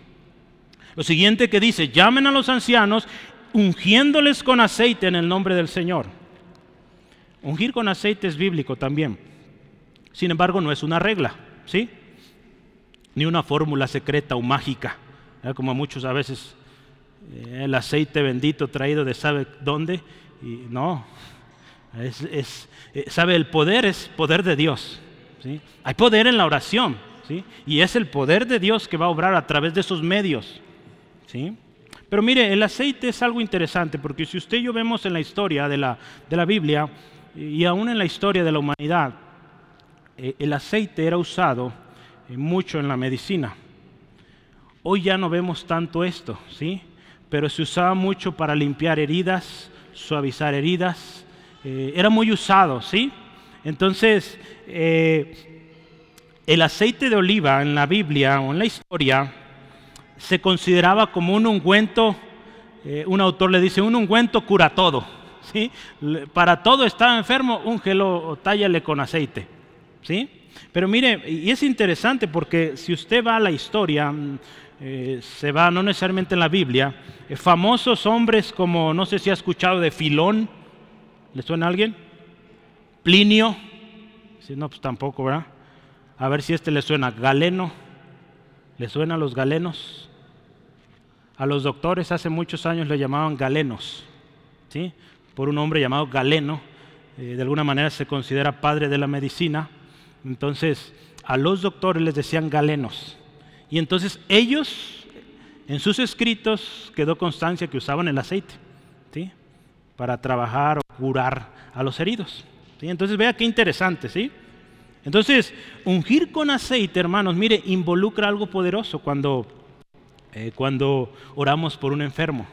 Lo siguiente que dice, llamen a los ancianos ungiéndoles con aceite en el nombre del Señor. Ungir con aceite es bíblico también. Sin embargo, no es una regla, ¿sí? Ni una fórmula secreta o mágica, como muchos a veces eh, el aceite bendito traído de sabe dónde y no, es, eh, sabe el poder es poder de Dios. ¿sí? Hay poder en la oración, ¿sí? y es el poder de Dios que va a obrar a través de esos medios. ¿sí? Pero mire, el aceite es algo interesante, porque si usted y yo vemos en la historia de la, de la Biblia, y aún en la historia de la humanidad, eh, el aceite era usado eh, mucho en la medicina. Hoy ya no vemos tanto esto, ¿sí? Pero se usaba mucho para limpiar heridas, suavizar heridas, eh, era muy usado, ¿sí? Entonces, el aceite de oliva en la Biblia o en la historia se consideraba como un ungüento, un autor le dice, un ungüento cura todo. ¿sí? Para todo estaba enfermo, úngelo o tállale con aceite, ¿sí? Pero mire, y es interesante porque si usted va a la historia, eh, se va no necesariamente en la Biblia, eh, famosos hombres como, no sé si ha escuchado de Filón, ¿le suena a alguien? Plinio, si no, pues tampoco, ¿verdad? A ver si este le suena, Galeno, ¿le suena a los galenos? A los doctores hace muchos años le llamaban galenos, ¿sí? por un hombre llamado Galeno, eh, de alguna manera se considera padre de la medicina, entonces a los doctores les decían galenos. Y entonces ellos, en sus escritos, quedó constancia que usaban el aceite, ¿sí? Para trabajar o curar a los heridos. ¿sí? Entonces vea qué interesante, ¿sí? Entonces, ungir con aceite, hermanos, mire, involucra algo poderoso cuando, eh, cuando oramos por un enfermo.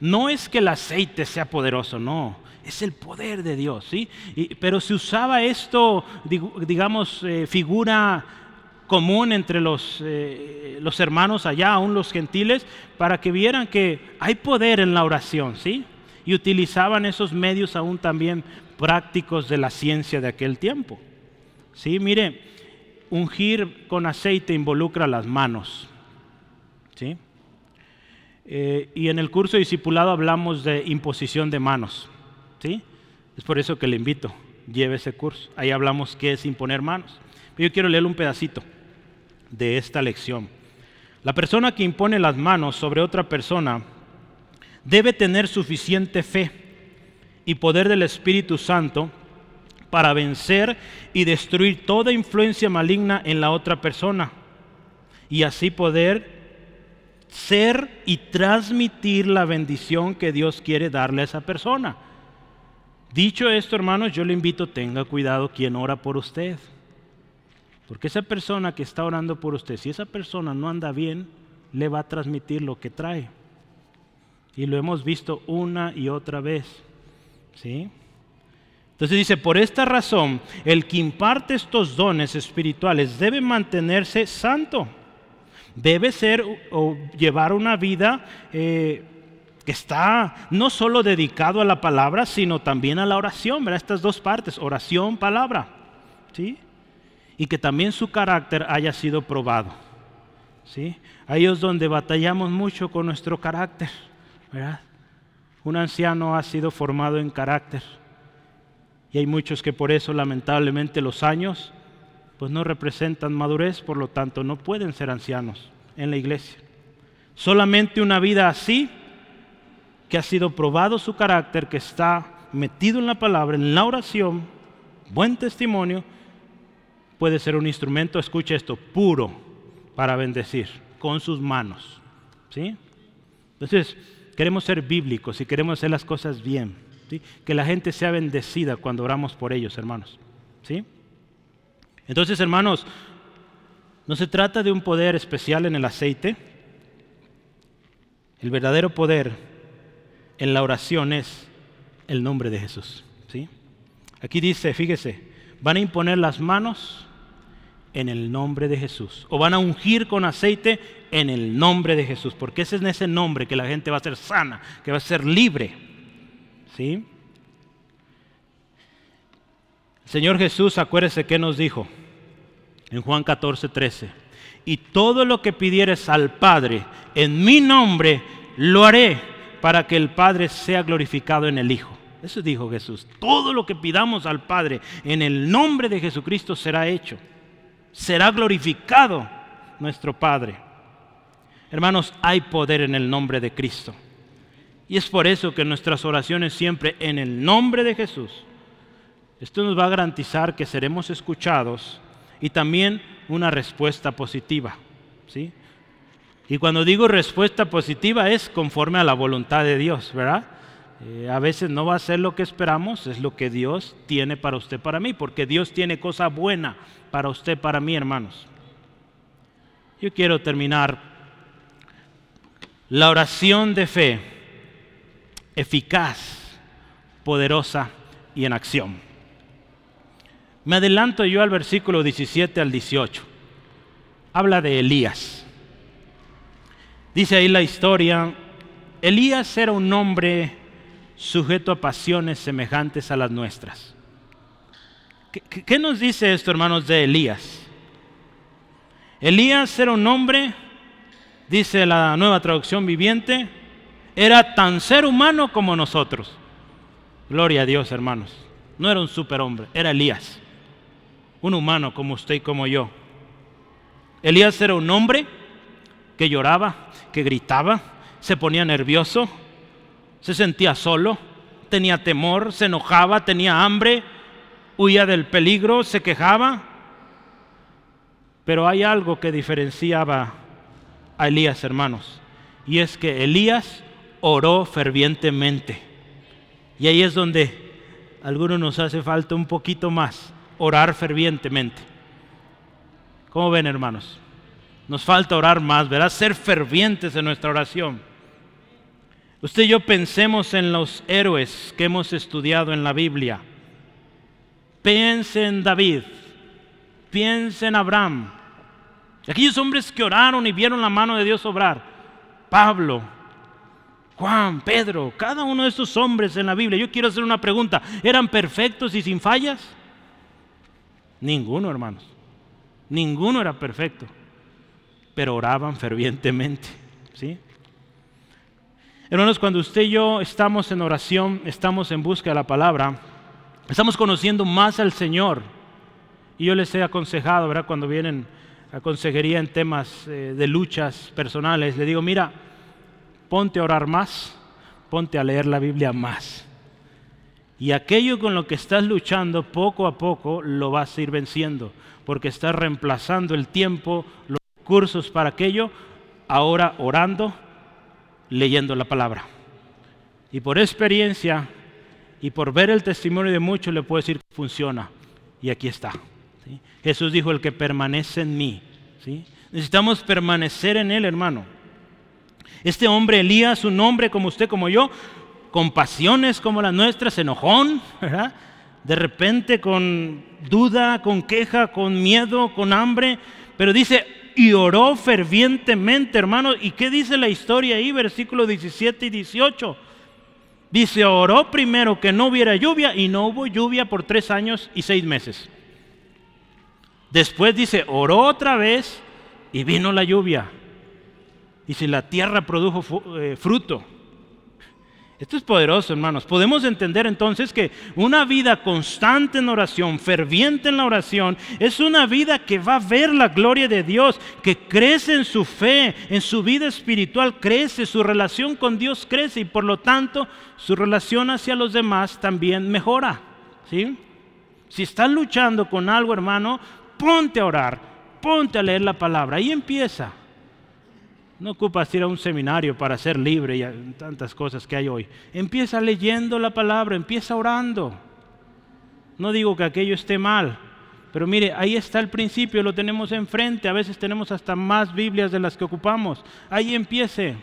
No es que el aceite sea poderoso, no, es el poder de Dios, ¿sí? pero se usaba esto, digamos, eh, figura común entre los, eh, los hermanos allá, aún los gentiles, para que vieran que hay poder en la oración, ¿sí? Y utilizaban esos medios aún también prácticos de la ciencia de aquel tiempo. Sí, mire, ungir con aceite involucra las manos. ¿Sí? Eh, y en el curso de discipulado hablamos de imposición de manos. ¿sí? Es por eso que le invito, lleve ese curso. Ahí hablamos qué es imponer manos. Yo quiero leer un pedacito de esta lección. La persona que impone las manos sobre otra persona debe tener suficiente fe y poder del Espíritu Santo para vencer y destruir toda influencia maligna en la otra persona y así poder ser y transmitir la bendición que Dios quiere darle a esa persona. Dicho esto, hermanos, yo le invito, tenga cuidado quien ora por usted. Porque esa persona que está orando por usted, si esa persona no anda bien, le va a transmitir lo que trae. Y lo hemos visto una y otra vez. ¿Sí? Entonces dice, por esta razón, el que imparte estos dones espirituales debe mantenerse santo debe ser o llevar una vida eh, que está no solo dedicado a la palabra, sino también a la oración, ¿verdad? Estas dos partes, oración, palabra, ¿sí? Y que también su carácter haya sido probado, ¿sí? Ahí es donde batallamos mucho con nuestro carácter, ¿verdad? Un anciano ha sido formado en carácter y hay muchos que por eso lamentablemente los años pues no representan madurez, por lo tanto no pueden ser ancianos en la iglesia. Solamente una vida así, que ha sido probado su carácter, que está metido en la palabra, en la oración, buen testimonio, puede ser un instrumento, escucha esto, puro para bendecir con sus manos. ¿sí? Entonces, queremos ser bíblicos y queremos hacer las cosas bien. ¿sí? Que la gente sea bendecida cuando oramos por ellos, hermanos. ¿sí? Entonces, hermanos, no se trata de un poder especial en el aceite. El verdadero poder en la oración es el nombre de Jesús. ¿sí? Aquí dice, fíjese, van a imponer las manos en el nombre de Jesús. O van a ungir con aceite en el nombre de Jesús. Porque ese es en ese nombre que la gente va a ser sana, que va a ser libre. ¿Sí? Señor Jesús, acuérdese que nos dijo en Juan 14, 13. Y todo lo que pidieres al Padre en mi nombre, lo haré para que el Padre sea glorificado en el Hijo. Eso dijo Jesús. Todo lo que pidamos al Padre en el nombre de Jesucristo será hecho. Será glorificado nuestro Padre. Hermanos, hay poder en el nombre de Cristo. Y es por eso que nuestras oraciones siempre en el nombre de Jesús. Esto nos va a garantizar que seremos escuchados y también una respuesta positiva. ¿sí? Y cuando digo respuesta positiva es conforme a la voluntad de Dios, ¿verdad? Eh, a veces no va a ser lo que esperamos, es lo que Dios tiene para usted, para mí, porque Dios tiene cosa buena para usted, para mí, hermanos. Yo quiero terminar la oración de fe, eficaz, poderosa y en acción. Me adelanto yo al versículo 17 al 18. Habla de Elías. Dice ahí la historia, Elías era un hombre sujeto a pasiones semejantes a las nuestras. ¿Qué, nos dice esto, hermanos, de Elías? Elías era un hombre, dice la nueva traducción viviente, era tan ser humano como nosotros. Gloria a Dios, hermanos. No era un superhombre, era Elías, un humano como usted y como yo. Elías era un hombre que lloraba, que gritaba, se ponía nervioso, se sentía solo, tenía temor, se enojaba, tenía hambre, huía del peligro, se quejaba. Pero hay algo que diferenciaba a Elías, hermanos, y es que Elías oró fervientemente. Y ahí es donde a algunos nos hace falta un poquito más, orar fervientemente. ¿Cómo ven, hermanos? Nos falta orar más, ¿verdad? Ser fervientes en nuestra oración. Usted y yo pensemos en los héroes que hemos estudiado en la Biblia. Piense en David, piense en Abraham. Aquellos hombres que oraron y vieron la mano de Dios obrar. Pablo, Juan, Pedro, cada uno de esos hombres en la Biblia. Yo quiero hacer una pregunta. ¿Eran perfectos y sin fallas? Ninguno, hermanos. Ninguno era perfecto. Pero oraban fervientemente. ¿Sí? Hermanos, cuando usted y yo estamos en oración, estamos en busca de la palabra, estamos conociendo más al Señor. Y yo les he aconsejado, ¿verdad? Cuando vienen a consejería en temas eh, de luchas personales, le digo, mira, ponte a orar más, ponte a leer la Biblia más. Y aquello con lo que estás luchando, poco a poco lo vas a ir venciendo, porque estás reemplazando el tiempo, los recursos para aquello, ahora orando leyendo la palabra. Y por experiencia y por ver el testimonio de muchos le puedo decir que funciona. Y aquí está. Jesús dijo, el que permanece en mí. Necesitamos permanecer en él, hermano. Este hombre, Elías, un hombre como usted, como yo, con pasiones como las nuestras, enojón, de repente con duda, con queja, con miedo, con hambre, pero dice, y oró fervientemente, hermano. ¿Y qué dice la historia ahí, versículos 17 y 18? Dice, oró primero que no hubiera lluvia y no hubo lluvia por tres años y seis meses. Después dice, oró otra vez y vino la lluvia. Y si la tierra produjo eh, fruto. Esto es poderoso, hermanos. Podemos entender entonces que una vida constante en oración, ferviente en la oración, es una vida que va a ver la gloria de Dios, que crece en su fe, en su vida espiritual crece, su relación con Dios crece y por lo tanto su relación hacia los demás también mejora. ¿sí? Si estás luchando con algo, hermano, ponte a orar, ponte a leer la palabra. Ahí empieza. No ocupas ir a un seminario para ser libre y tantas cosas que hay hoy. Empieza leyendo la palabra, empieza orando. No digo que aquello esté mal, pero mire, ahí está el principio, lo tenemos enfrente. A veces tenemos hasta más Biblias de las que ocupamos. Ahí empiece,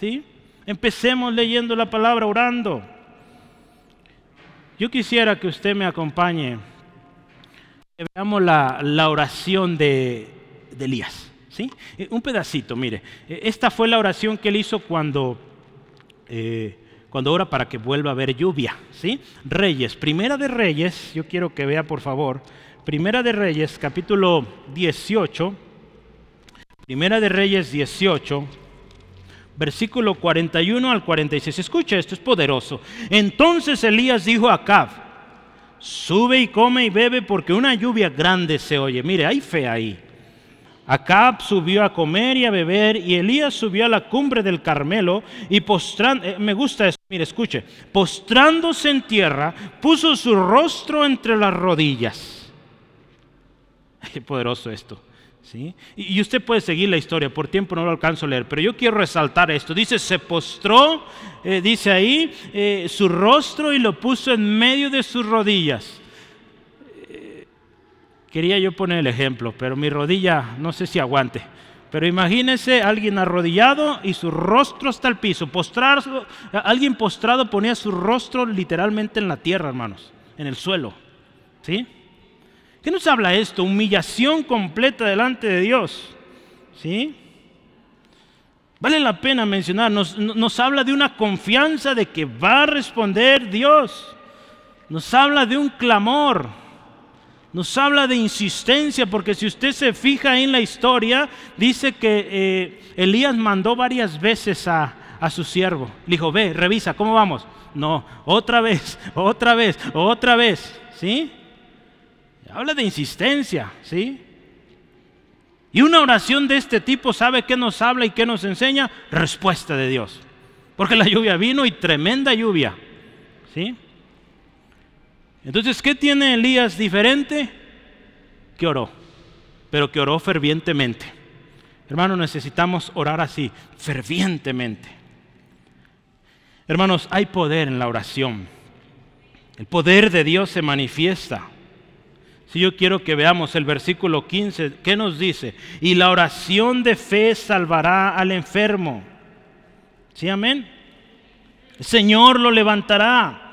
¿sí? Empecemos leyendo la palabra, orando. Yo quisiera que usted me acompañe, veamos la, oración de, Elías. ¿Sí? Eh, un pedacito, mire. Eh, esta fue la oración que él hizo cuando, eh, cuando ora para que vuelva a haber lluvia. ¿sí? Reyes, primera de Reyes, yo quiero que vea por favor, primera de Reyes, capítulo 18. Primera de Reyes 18, versículo 41 al 46. Escucha, esto es poderoso. Entonces Elías dijo a Acab, sube y come y bebe porque una lluvia grande se oye. Mire, hay fe ahí. Acab subió a comer y a beber y Elías subió a la cumbre del Carmelo y postrando, eh, me gusta esto, mire, escuche, postrándose en tierra, puso su rostro entre las rodillas. Qué poderoso esto. Y usted puede seguir la historia, por tiempo no lo alcanzo a leer, pero yo quiero resaltar esto. Dice, se postró, eh, dice ahí, eh, su rostro y lo puso en medio de sus rodillas. Quería yo poner el ejemplo, pero mi rodilla no sé si aguante. Pero imagínese alguien arrodillado y su rostro hasta el piso. Postrado, alguien postrado ponía su rostro literalmente en la tierra, hermanos, en el suelo. ¿Sí? ¿Qué nos habla esto? Humillación completa delante de Dios. ¿Sí? Vale la pena mencionar, nos, habla de una confianza de que va a responder Dios. Nos habla de un clamor. Nos habla de insistencia, porque si usted se fija en la historia, dice que eh, Elías mandó varias veces a, a su siervo. Le dijo, ve, revisa, ¿cómo vamos? No, otra vez, otra vez, otra vez. ¿Sí? Habla de insistencia, ¿sí? Y una oración de este tipo, ¿sabe qué nos habla y qué nos enseña? Respuesta de Dios. Porque la lluvia vino y tremenda lluvia, ¿sí? Entonces, ¿qué tiene Elías diferente? Que oró, pero que oró fervientemente. Hermanos, necesitamos orar así, fervientemente. Hermanos, hay poder en la oración. El poder de Dios se manifiesta. Si yo quiero que veamos el versículo 15, ¿qué nos dice? Y la oración de fe salvará al enfermo. ¿Sí, amén? El Señor lo levantará.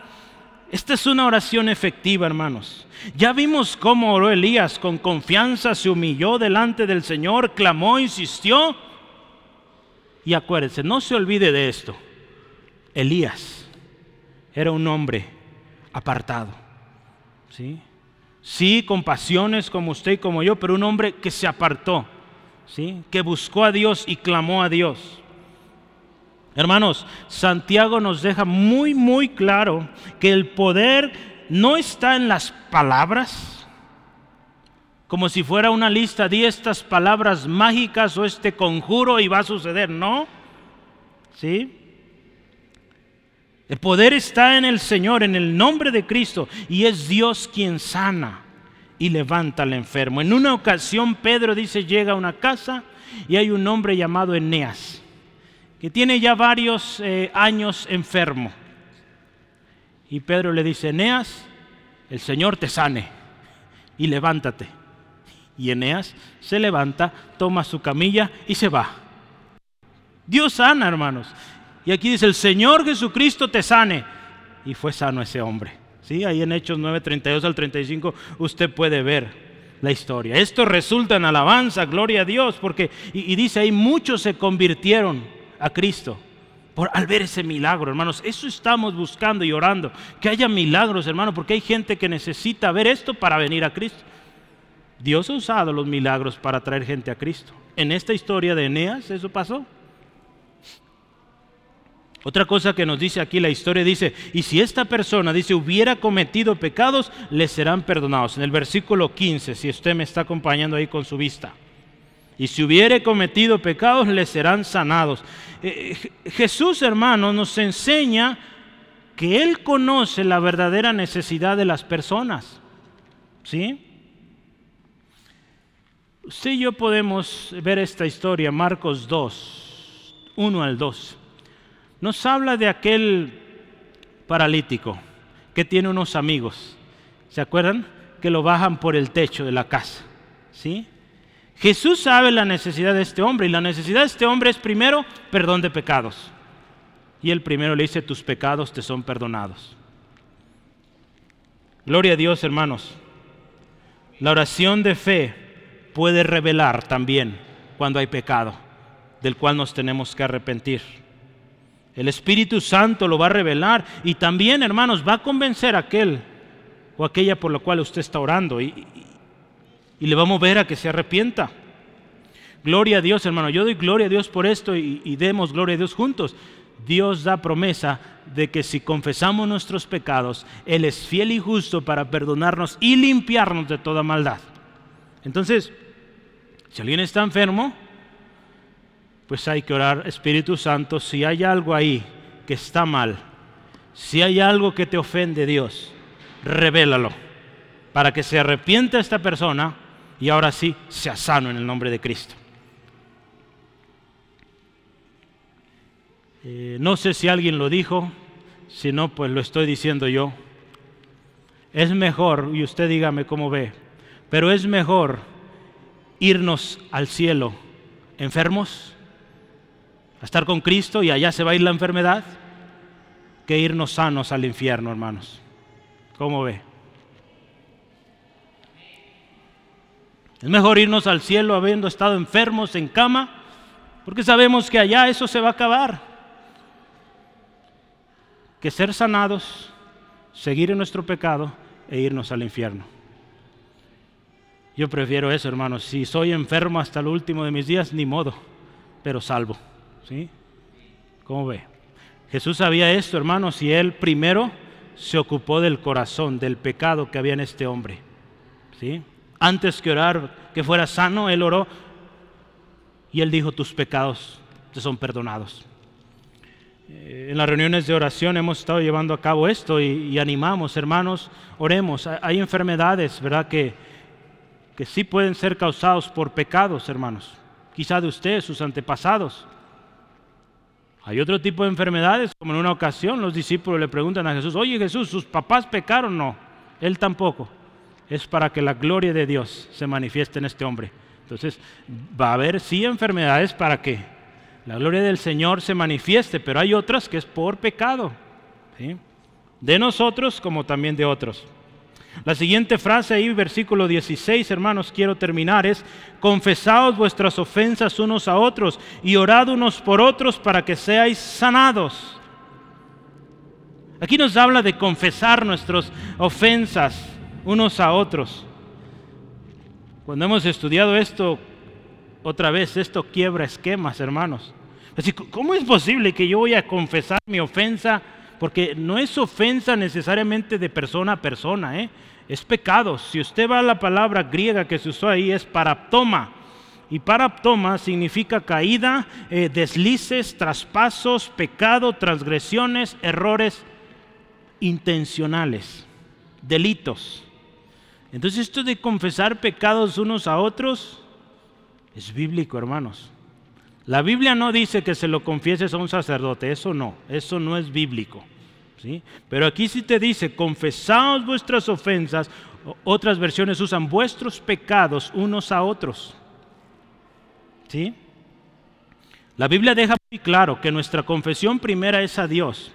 Esta es una oración efectiva, hermanos. Ya vimos cómo oró Elías con confianza, se humilló delante del Señor, clamó, insistió. Y acuérdense, no se olvide de esto. Elías era un hombre apartado. ¿Sí? Sí, con pasiones como usted y como yo, pero un hombre que se apartó, ¿sí? que buscó a Dios y clamó a Dios. Hermanos, Santiago nos deja muy, muy claro que el poder no está en las palabras, como si fuera una lista de estas palabras mágicas o este conjuro y va a suceder, no. ¿Sí? El poder está en el Señor, en el nombre de Cristo, y es Dios quien sana y levanta al enfermo. En una ocasión Pedro dice, llega a una casa y hay un hombre llamado Eneas, que tiene ya varios eh, años enfermo. Y Pedro le dice, Eneas, el Señor te sane y levántate. Y Eneas se levanta, toma su camilla y se va. Dios sana, hermanos. Y aquí dice, el Señor Jesucristo te sane. Y fue sano ese hombre. ¿Sí? Ahí en Hechos 9, 32 al 35 usted puede ver la historia. Esto resulta en alabanza, gloria a Dios, porque, y, dice ahí, muchos se convirtieron a Cristo. Por, al ver ese milagro, hermanos, eso estamos buscando y orando, que haya milagros, hermanos, porque hay gente que necesita ver esto para venir a Cristo. Dios ha usado los milagros para traer gente a Cristo. En esta historia de Eneas eso pasó. Otra cosa que nos dice aquí la historia dice, y si esta persona dice hubiera cometido pecados, le serán perdonados. En el versículo 15, si usted me está acompañando ahí con su vista. Y si hubiere cometido pecados, le serán sanados. Eh, Jesús, hermano, nos enseña que Él conoce la verdadera necesidad de las personas. ¿Sí? Usted yo podemos ver esta historia, Marcos 2, 1 al 2 nos habla de aquel paralítico que tiene unos amigos. ¿Se acuerdan? Que lo bajan por el techo de la casa. ¿Sí? Jesús sabe la necesidad de este hombre y la necesidad de este hombre es primero perdón de pecados. y el primero le dice, tus pecados te son perdonados. Gloria a Dios, hermanos. La oración de fe puede revelar también cuando hay pecado, del cual nos tenemos que arrepentir. El Espíritu Santo lo va a revelar y también, hermanos, va a convencer a aquel o aquella por la cual usted está orando y, y le va a mover a que se arrepienta. Gloria a Dios, hermano. Yo doy gloria a Dios por esto y, y, demos gloria a Dios juntos. Dios da promesa de que si confesamos nuestros pecados, Él es fiel y justo para perdonarnos y limpiarnos de toda maldad. Entonces, si alguien está enfermo, pues hay que orar, Espíritu Santo, si hay algo ahí que está mal, si hay algo que te ofende Dios, revélalo, para que se arrepienta esta persona y ahora sí sea sano en el nombre de Cristo. Eh, no sé si alguien lo dijo, si no, pues lo estoy diciendo yo. Es mejor, y usted dígame cómo ve, pero es mejor irnos al cielo enfermos, a estar con Cristo y allá se va a ir la enfermedad, que irnos sanos al infierno, hermanos. ¿Cómo ve? Es mejor irnos al cielo habiendo estado enfermos en cama, porque sabemos que allá eso se va a acabar. Que ser sanados, seguir en nuestro pecado e irnos al infierno. Yo prefiero eso, hermanos. Si soy enfermo hasta el último de mis días, ni modo, pero salvo. ¿Sí? ¿Cómo ve? Jesús sabía esto, hermanos, y él primero se ocupó del corazón, del pecado que había en este hombre. ¿Sí? Antes que orar que fuera sano, él oró y él dijo, tus pecados te son perdonados. Eh, en las reuniones de oración hemos estado llevando a cabo esto y, animamos, hermanos, oremos. Hay enfermedades, ¿verdad? Que, que sí pueden ser causados por pecados, hermanos. Quizá de ustedes, sus antepasados. Hay otro tipo de enfermedades, como en una ocasión los discípulos le preguntan a Jesús, oye Jesús, ¿sus papás pecaron? No, él tampoco. Es para que la gloria de Dios se manifieste en este hombre. Entonces, va a haber sí enfermedades para que la gloria del Señor se manifieste, pero hay otras que es por pecado. De nosotros como también de otros. La siguiente frase ahí, versículo 16, hermanos, quiero terminar, es, confesaos vuestras ofensas unos a otros y orad unos por otros para que seáis sanados. Aquí nos habla de confesar nuestras ofensas unos a otros. Cuando hemos estudiado esto, otra vez, esto quiebra esquemas, hermanos. Así, ¿cómo es posible que yo voy a confesar mi ofensa porque no es ofensa necesariamente de persona a persona, ¿eh? es pecado. Si usted va a la palabra griega que se usó ahí, es paraptoma. Y paraptoma significa caída, eh, deslices, traspasos, pecado, transgresiones, errores intencionales, delitos. Entonces esto de confesar pecados unos a otros es bíblico, hermanos. La Biblia no dice que se lo confieses a un sacerdote, eso no, eso no es bíblico. ¿sí? Pero aquí sí te dice, confesaos vuestras ofensas, otras versiones usan vuestros pecados unos a otros. ¿Sí? La Biblia deja muy claro que nuestra confesión primera es a Dios.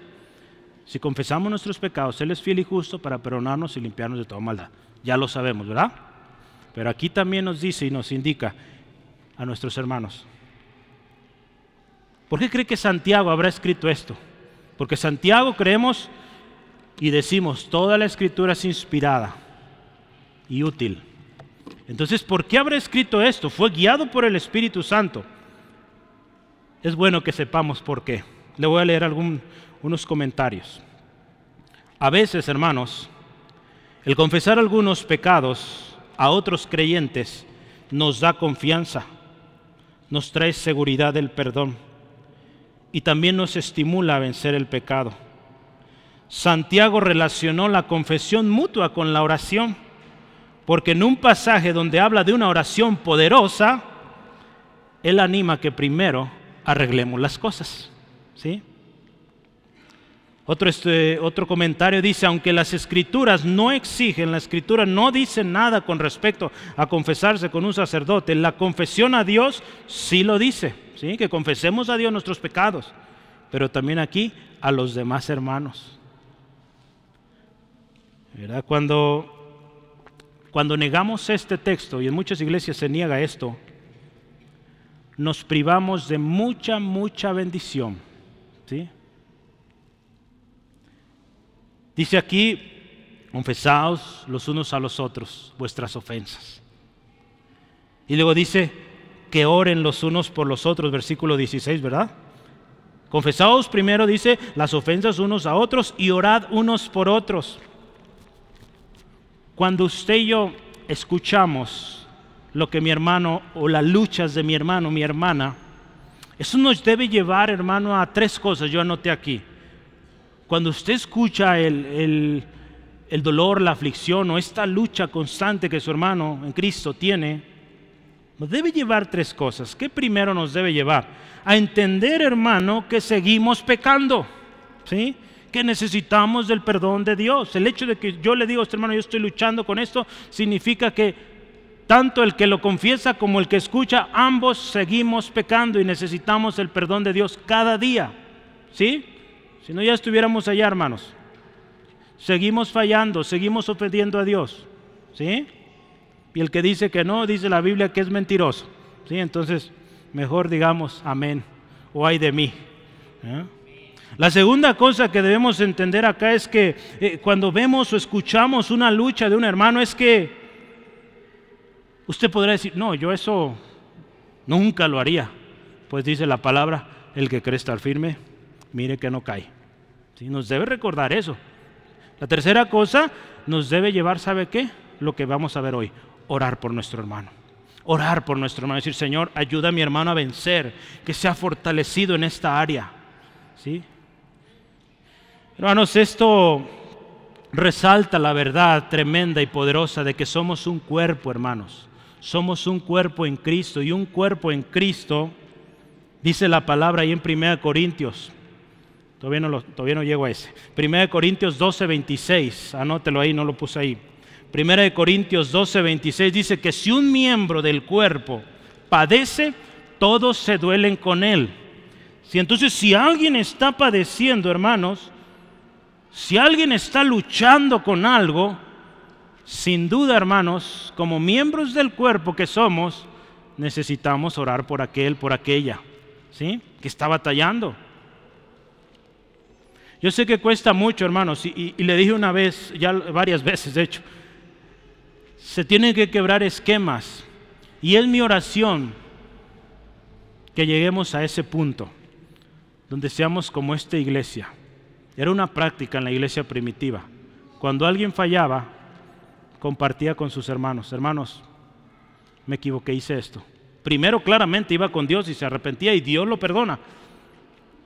Si confesamos nuestros pecados, Él es fiel y justo para perdonarnos y limpiarnos de toda maldad. Ya lo sabemos, ¿verdad? Pero aquí también nos dice y nos indica a nuestros hermanos, ¿Por qué cree que Santiago habrá escrito esto? Porque Santiago creemos y decimos, toda la escritura es inspirada y útil. Entonces, ¿por qué habrá escrito esto? Fue guiado por el Espíritu Santo. Es bueno que sepamos por qué. Le voy a leer algunos comentarios. A veces, hermanos, el confesar algunos pecados a otros creyentes nos da confianza, nos trae seguridad del perdón y también nos estimula a vencer el pecado. Santiago relacionó la confesión mutua con la oración, porque en un pasaje donde habla de una oración poderosa, él anima que primero arreglemos las cosas. ¿sí? Otro, este, otro comentario dice, aunque las escrituras no exigen, la escritura no dice nada con respecto a confesarse con un sacerdote, la confesión a Dios sí lo dice, ¿sí? que confesemos a Dios nuestros pecados. pero también aquí a los demás hermanos. ¿Verdad? Cuando, cuando negamos este texto, y en muchas iglesias se niega esto, nos privamos de mucha, mucha bendición. ¿sí? Dice aquí, confesaos los unos a los otros vuestras ofensas. Y luego dice que oren los unos por los otros, versículo 16, ¿verdad? Confesaos primero, dice, las ofensas unos a otros y orad unos por otros. Cuando usted y yo escuchamos lo que mi hermano o las luchas de mi hermano, mi hermana, eso nos debe llevar, hermano, a tres cosas. Yo anoté aquí. Cuando usted escucha el, el dolor, la aflicción o esta lucha constante que su hermano en Cristo tiene, nos debe llevar tres cosas. ¿Qué primero nos debe llevar? A entender, hermano, que seguimos pecando. ¿Sí? Que necesitamos del perdón de Dios. El hecho de que yo le digo a este hermano, yo estoy luchando con esto, significa que tanto el que lo confiesa como el que escucha, ambos seguimos pecando y necesitamos el perdón de Dios cada día. ¿Sí? Si no, ya estuviéramos allá, hermanos. Seguimos fallando, seguimos ofendiendo a Dios. ¿Sí? Y el que dice que no, dice la Biblia que es mentiroso. ¿Sí? Entonces, mejor digamos amén o ay de mí. ¿eh? La segunda cosa que debemos entender acá es que eh, cuando vemos o escuchamos una lucha de un hermano es que usted podrá decir, no, yo eso nunca lo haría. Pues dice la palabra, el que cree estar firme, mire que no cae. ¿Sí? Nos debe recordar eso. La tercera cosa nos debe llevar, ¿sabe qué? Lo que vamos a ver hoy orar por nuestro hermano. Orar por nuestro hermano, decir, Señor, ayuda a mi hermano a vencer, que sea fortalecido en esta área. ¿Sí? Hermanos, esto resalta la verdad tremenda y poderosa de que somos un cuerpo, hermanos. Somos un cuerpo en Cristo y un cuerpo en Cristo, dice la palabra ahí en 1 Corintios. Todavía no, todavía no llego a ese. 1 Corintios 12, 26. Anótelo ahí, no lo puse ahí. Primera de Corintios 12, 26 dice que si un miembro del cuerpo padece, todos se duelen con él. Si entonces si alguien está padeciendo, hermanos, si alguien está luchando con algo, sin duda, hermanos, como miembros del cuerpo que somos, necesitamos orar por aquel, por aquella, ¿sí? Que está batallando. Yo sé que cuesta mucho, hermanos, y, le dije una vez, ya varias veces, de hecho, se tienen que quebrar esquemas. Y es mi oración que lleguemos a ese punto, donde seamos como esta iglesia. Era una práctica en la iglesia primitiva. Cuando alguien fallaba, compartía con sus hermanos, hermanos, me equivoqué, hice esto. Primero claramente iba con Dios y se arrepentía y Dios lo perdona.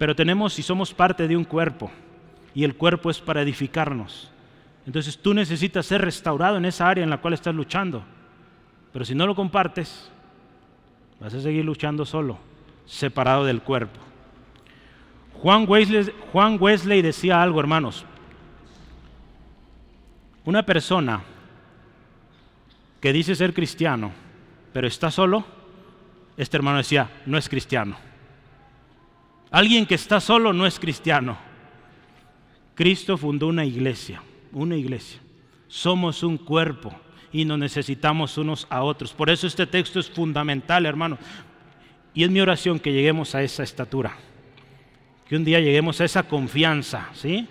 Pero tenemos y somos parte de un cuerpo y el cuerpo es para edificarnos. Entonces tú necesitas ser restaurado en esa área en la cual estás luchando. Pero si no lo compartes, vas a seguir luchando solo, separado del cuerpo. Juan Wesley, Juan Wesley decía algo, hermanos. Una persona que dice ser cristiano, pero está solo, este hermano decía, no es cristiano. Alguien que está solo no es cristiano. Cristo fundó una iglesia una iglesia. Somos un cuerpo y nos necesitamos unos a otros. Por eso este texto es fundamental, hermano. Y es mi oración que lleguemos a esa estatura. Que un día lleguemos a esa confianza, ¿sí?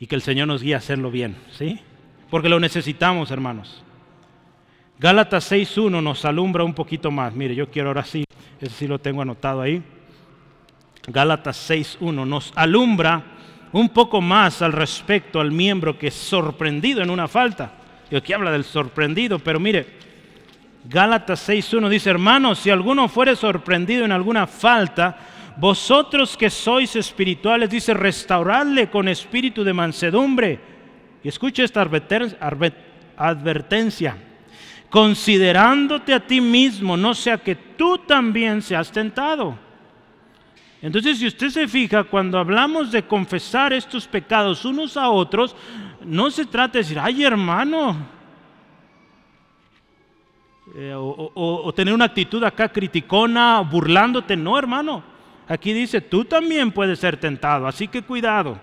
Y que el Señor nos guíe a hacerlo bien, ¿sí? Porque lo necesitamos, hermanos. Gálatas 6.1 nos alumbra un poquito más. Mire, yo quiero ahora sí, ese sí lo tengo anotado ahí. Gálatas 6.1 nos alumbra un poco más al respecto al miembro que es sorprendido en una falta. Y aquí habla del sorprendido, pero mire, Gálatas 6.1 dice, hermanos, si alguno fuere sorprendido en alguna falta, vosotros que sois espirituales, dice, restauradle con espíritu de mansedumbre. Y escucha esta advertencia, considerándote a ti mismo, no sea que tú también seas tentado. Entonces, si usted se fija, cuando hablamos de confesar estos pecados unos a otros, no se trata de decir, ay hermano, eh, o, tener una actitud acá criticona, burlándote. No, hermano. Aquí dice, tú también puedes ser tentado, así que cuidado.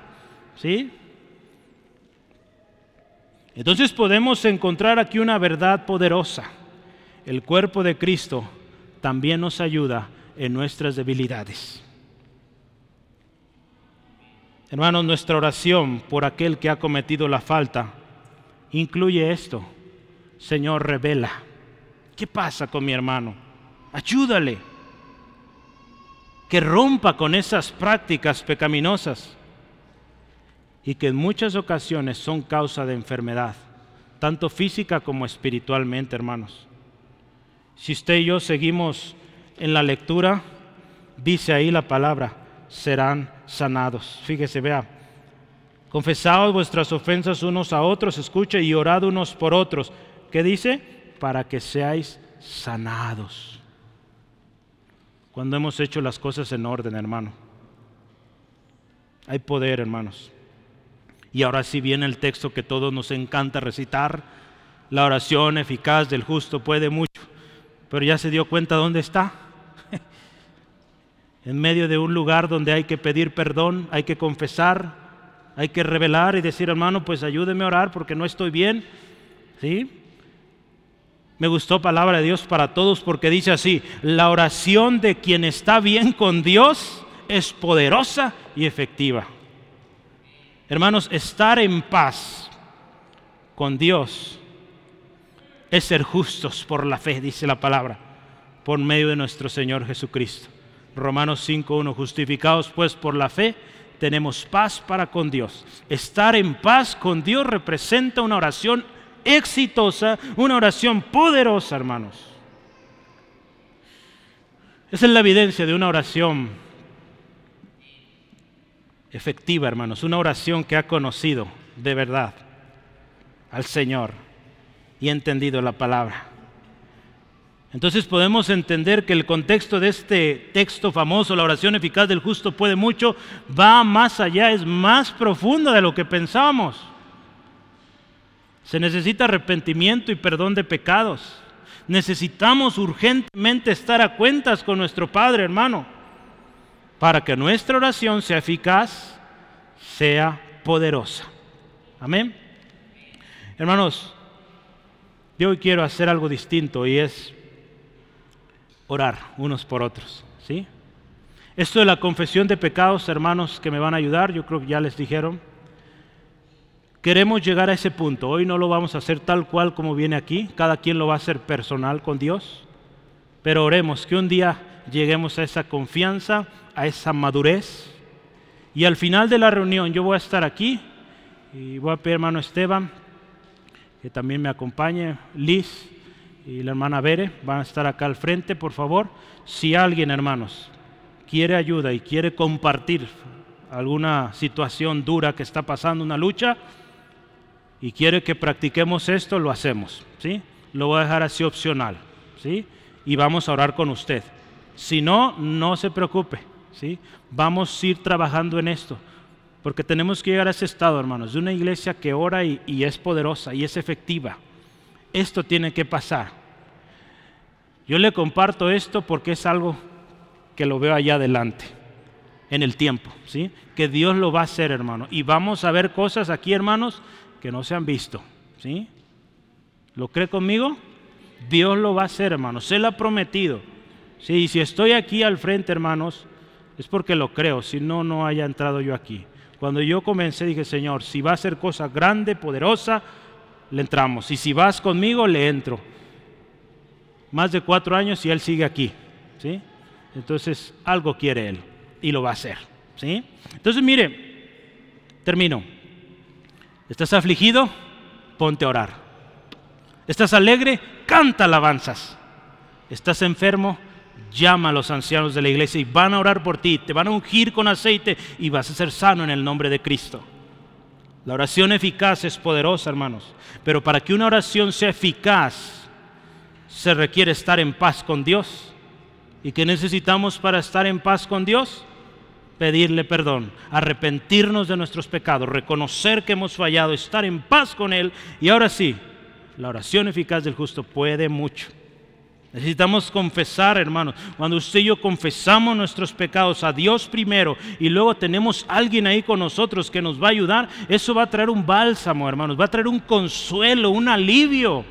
¿Sí? Entonces podemos encontrar aquí una verdad poderosa. El cuerpo de Cristo también nos ayuda en nuestras debilidades. Hermanos, nuestra oración por aquel que ha cometido la falta incluye esto. Señor, revela. ¿Qué pasa con mi hermano? Ayúdale. Que rompa con esas prácticas pecaminosas y que en muchas ocasiones son causa de enfermedad, tanto física como espiritualmente, hermanos. Si usted y yo seguimos en la lectura, dice ahí la palabra, serán sanados. Fíjese, vea. Confesaos vuestras ofensas unos a otros, escuche, y orad unos por otros. ¿Qué dice? Para que seáis sanados. Cuando hemos hecho las cosas en orden, hermano. Hay poder, hermanos. Y ahora sí viene el texto que todos nos encanta recitar. La oración eficaz del justo puede mucho. Pero ya se dio cuenta dónde está. en medio de un lugar donde hay que pedir perdón, hay que confesar, hay que revelar y decir, hermano, pues ayúdeme a orar porque no estoy bien. ¿Sí? Me gustó palabra de Dios para todos porque dice así, la oración de quien está bien con Dios es poderosa y efectiva. Hermanos, estar en paz con Dios es ser justos por la fe, dice la palabra, por medio de nuestro Señor Jesucristo. Romanos 5.1, justificados pues por la fe, tenemos paz para con Dios. Estar en paz con Dios representa una oración exitosa, una oración poderosa, hermanos. Esa es la evidencia de una oración efectiva, hermanos, una oración que ha conocido de verdad al Señor y entendido la palabra. Entonces podemos entender que el contexto de este texto famoso, la oración eficaz del justo puede mucho, va más allá, es más profunda de lo que pensamos. Se necesita arrepentimiento y perdón de pecados. Necesitamos urgentemente estar a cuentas con nuestro Padre, hermano para que nuestra oración sea eficaz, sea poderosa. Amén. Hermanos, yo hoy quiero hacer algo distinto y es orar unos por otros. ¿sí? Esto de la confesión de pecados, hermanos, que me van a ayudar, yo creo que ya les dijeron. Queremos llegar a ese punto. Hoy no lo vamos a hacer tal cual como viene aquí. Cada quien lo va a hacer personal con Dios. Pero oremos que un día lleguemos a esa confianza, a esa madurez. Y al final de la reunión yo voy a estar aquí y voy a pedir hermano Esteban que también me acompañe, Liz y la hermana Bere van a estar acá al frente, por favor. Si alguien, hermanos, quiere ayuda y quiere compartir alguna situación dura que está pasando, una lucha, y quiere que practiquemos esto, lo hacemos, ¿sí? Lo voy a dejar así opcional, ¿sí? Y vamos a orar con usted. Si no, no se preocupe, ¿sí? Vamos a ir trabajando en esto, porque tenemos que llegar a ese estado, hermanos, de una iglesia que ora y, es poderosa y es efectiva. Esto tiene que pasar. Yo le comparto esto porque es algo que lo veo allá adelante, en el tiempo, ¿sí? Que Dios lo va a hacer, hermano. Y vamos a ver cosas aquí, hermanos, que no se han visto, ¿sí? ¿Lo cree conmigo? Dios lo va a hacer, hermanos. Se lo ha prometido. Sí, si estoy aquí al frente, hermanos, es porque lo creo, si no, no haya entrado yo aquí. Cuando yo comencé dije, Señor, si va a ser cosa grande, poderosa, le entramos. Y si vas conmigo, le entro. Más de cuatro años y Él sigue aquí. ¿sí? Entonces, algo quiere Él y lo va a hacer. ¿sí? Entonces, mire, termino. ¿Estás afligido? Ponte a orar. ¿Estás alegre? Canta alabanzas. ¿Estás enfermo? Llama a los ancianos de la iglesia y van a orar por ti, te van a ungir con aceite y vas a ser sano en el nombre de Cristo. La oración eficaz es poderosa, hermanos, pero para que una oración sea eficaz se requiere estar en paz con Dios. ¿Y qué necesitamos para estar en paz con Dios? Pedirle perdón, arrepentirnos de nuestros pecados, reconocer que hemos fallado, estar en paz con Él. Y ahora sí, la oración eficaz del justo puede mucho. Necesitamos confesar, hermanos. Cuando usted y yo confesamos nuestros pecados a Dios primero y luego tenemos alguien ahí con nosotros que nos va a ayudar, eso va a traer un bálsamo, hermanos. Va a traer un consuelo, un alivio.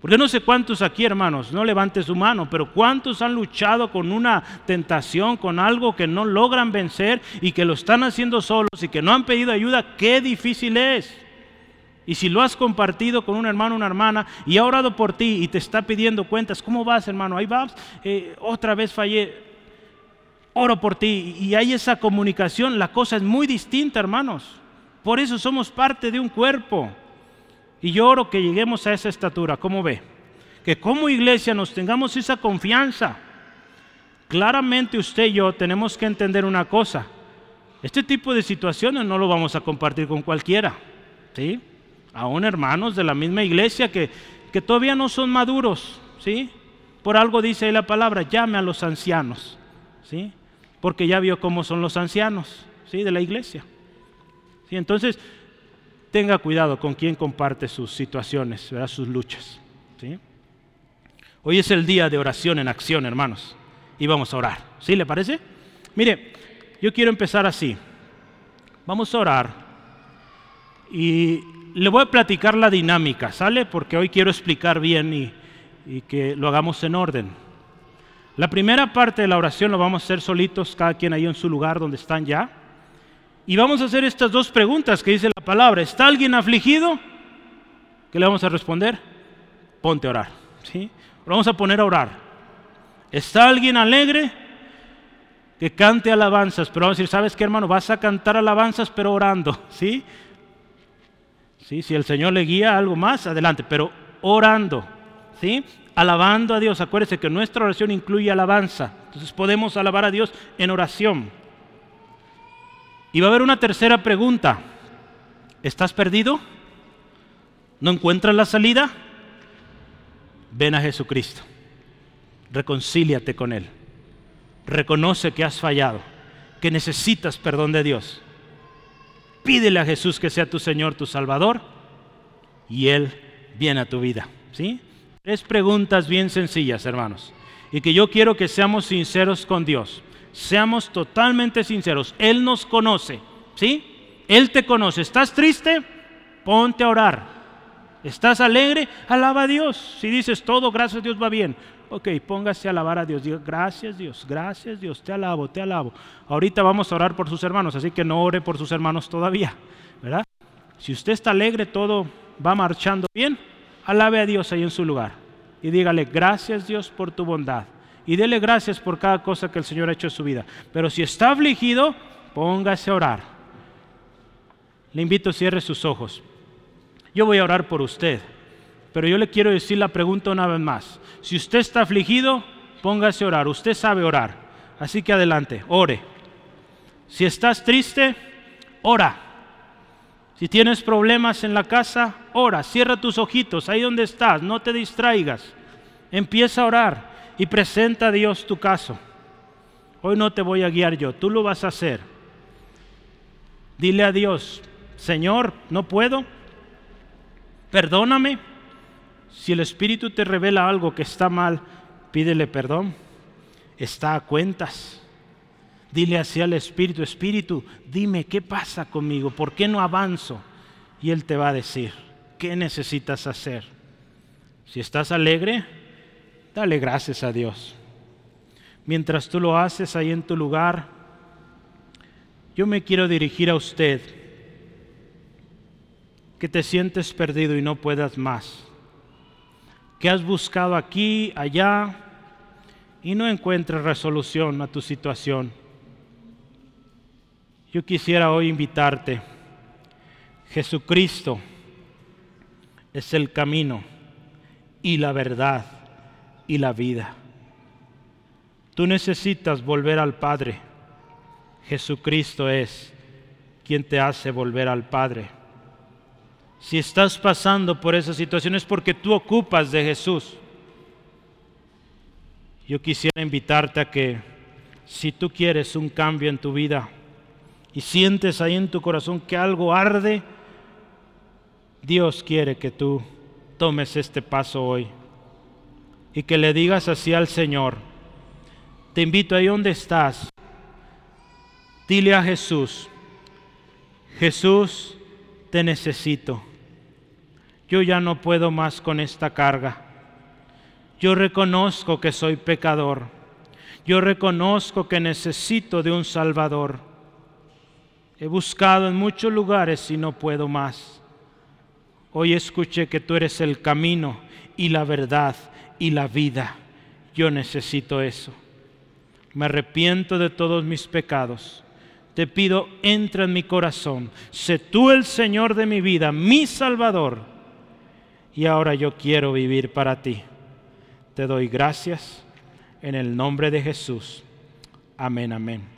Porque no sé cuántos aquí, hermanos, no levante su mano, pero cuántos han luchado con una tentación, con algo que no logran vencer y que lo están haciendo solos y que no han pedido ayuda. Qué difícil es. Y si lo has compartido con un hermano una hermana y ha orado por ti y te está pidiendo cuentas, ¿cómo vas hermano? Ahí vas, eh, otra vez fallé, oro por ti. Y hay esa comunicación, la cosa es muy distinta hermanos. Por eso somos parte de un cuerpo. Y yo oro que lleguemos a esa estatura, ¿cómo ve? Que como iglesia nos tengamos esa confianza. Claramente usted y yo tenemos que entender una cosa. Este tipo de situaciones no lo vamos a compartir con cualquiera. ¿Sí? Aún hermanos de la misma iglesia que, que todavía no son maduros, ¿sí? Por algo dice ahí la palabra, llame a los ancianos, ¿sí? Porque ya vio cómo son los ancianos, ¿sí? De la iglesia. ¿Sí? Entonces, tenga cuidado con quien comparte sus situaciones, sus luchas, ¿sí? Hoy es el día de oración en acción, hermanos, y vamos a orar, ¿sí? ¿Le parece? Mire, yo quiero empezar así. Vamos a orar y le voy a platicar la dinámica, ¿sale? Porque hoy quiero explicar bien y, que lo hagamos en orden. La primera parte de la oración lo vamos a hacer solitos, cada quien ahí en su lugar donde están ya. Y vamos a hacer estas dos preguntas que dice la palabra. ¿Está alguien afligido? ¿Qué le vamos a responder? Ponte a orar. ¿sí? Vamos a poner a orar. ¿Está alguien alegre? Que cante alabanzas. Pero vamos a decir, ¿sabes qué hermano? Vas a cantar alabanzas pero orando. ¿sí? Si el Señor le guía algo más, adelante, pero orando, ¿sí? alabando a Dios. Acuérdese que nuestra oración incluye alabanza. Entonces podemos alabar a Dios en oración. Y va a haber una tercera pregunta. ¿Estás perdido? ¿No encuentras la salida? Ven a Jesucristo. Reconcíliate con Él. Reconoce que has fallado, que necesitas perdón de Dios pídele a Jesús que sea tu Señor, tu Salvador, y Él viene a tu vida. ¿sí? Tres preguntas bien sencillas, hermanos, y que yo quiero que seamos sinceros con Dios. Seamos totalmente sinceros. Él nos conoce, ¿sí? Él te conoce. ¿Estás triste? Ponte a orar. ¿Estás alegre? Alaba a Dios. Si dices todo, gracias a Dios va bien. Ok, póngase a alabar a Dios. Gracias Dios, gracias Dios, te alabo, te alabo. Ahorita vamos a orar por sus hermanos, así que no ore por sus hermanos todavía, ¿verdad? Si usted está alegre, todo va marchando bien, alabe a Dios ahí en su lugar. Y dígale, gracias Dios por tu bondad. Y dele gracias por cada cosa que el Señor ha hecho en su vida. Pero si está afligido, póngase a orar. Le invito cierre sus ojos. Yo voy a orar por usted. Pero yo le quiero decir la pregunta una vez más. Si usted está afligido, póngase a orar. Usted sabe orar. Así que adelante, ore. Si estás triste, ora. Si tienes problemas en la casa, ora. Cierra tus ojitos ahí donde estás. No te distraigas. Empieza a orar y presenta a Dios tu caso. Hoy no te voy a guiar yo, tú lo vas a hacer. Dile a Dios, Señor, no puedo. Perdóname si el Espíritu te revela algo que está mal, pídele perdón. Está a cuentas. Dile así al Espíritu, Espíritu, dime qué pasa conmigo, por qué no avanzo. Y Él te va a decir, ¿qué necesitas hacer? Si estás alegre, dale gracias a Dios. Mientras tú lo haces ahí en tu lugar, yo me quiero dirigir a usted, que te sientes perdido y no puedas más que has buscado aquí, allá, y no encuentras resolución a tu situación. Yo quisiera hoy invitarte. Jesucristo es el camino y la verdad y la vida. Tú necesitas volver al Padre. Jesucristo es quien te hace volver al Padre. Si estás pasando por esa situación es porque tú ocupas de Jesús. Yo quisiera invitarte a que si tú quieres un cambio en tu vida y sientes ahí en tu corazón que algo arde, Dios quiere que tú tomes este paso hoy. y que le digas así al Señor. Te invito ahí donde estás. Dile a Jesús, Jesús, te necesito. Yo ya no puedo más con esta carga. Yo reconozco que soy pecador. Yo reconozco que necesito de un Salvador. He buscado en muchos lugares y no puedo más. Hoy escuché que tú eres el camino y la verdad y la vida. Yo necesito eso. Me arrepiento de todos mis pecados. Te pido, entra en mi corazón. Sé tú el Señor de mi vida, mi Salvador. Y ahora yo quiero vivir para ti. Te doy gracias en el nombre de Jesús. Amén, amén.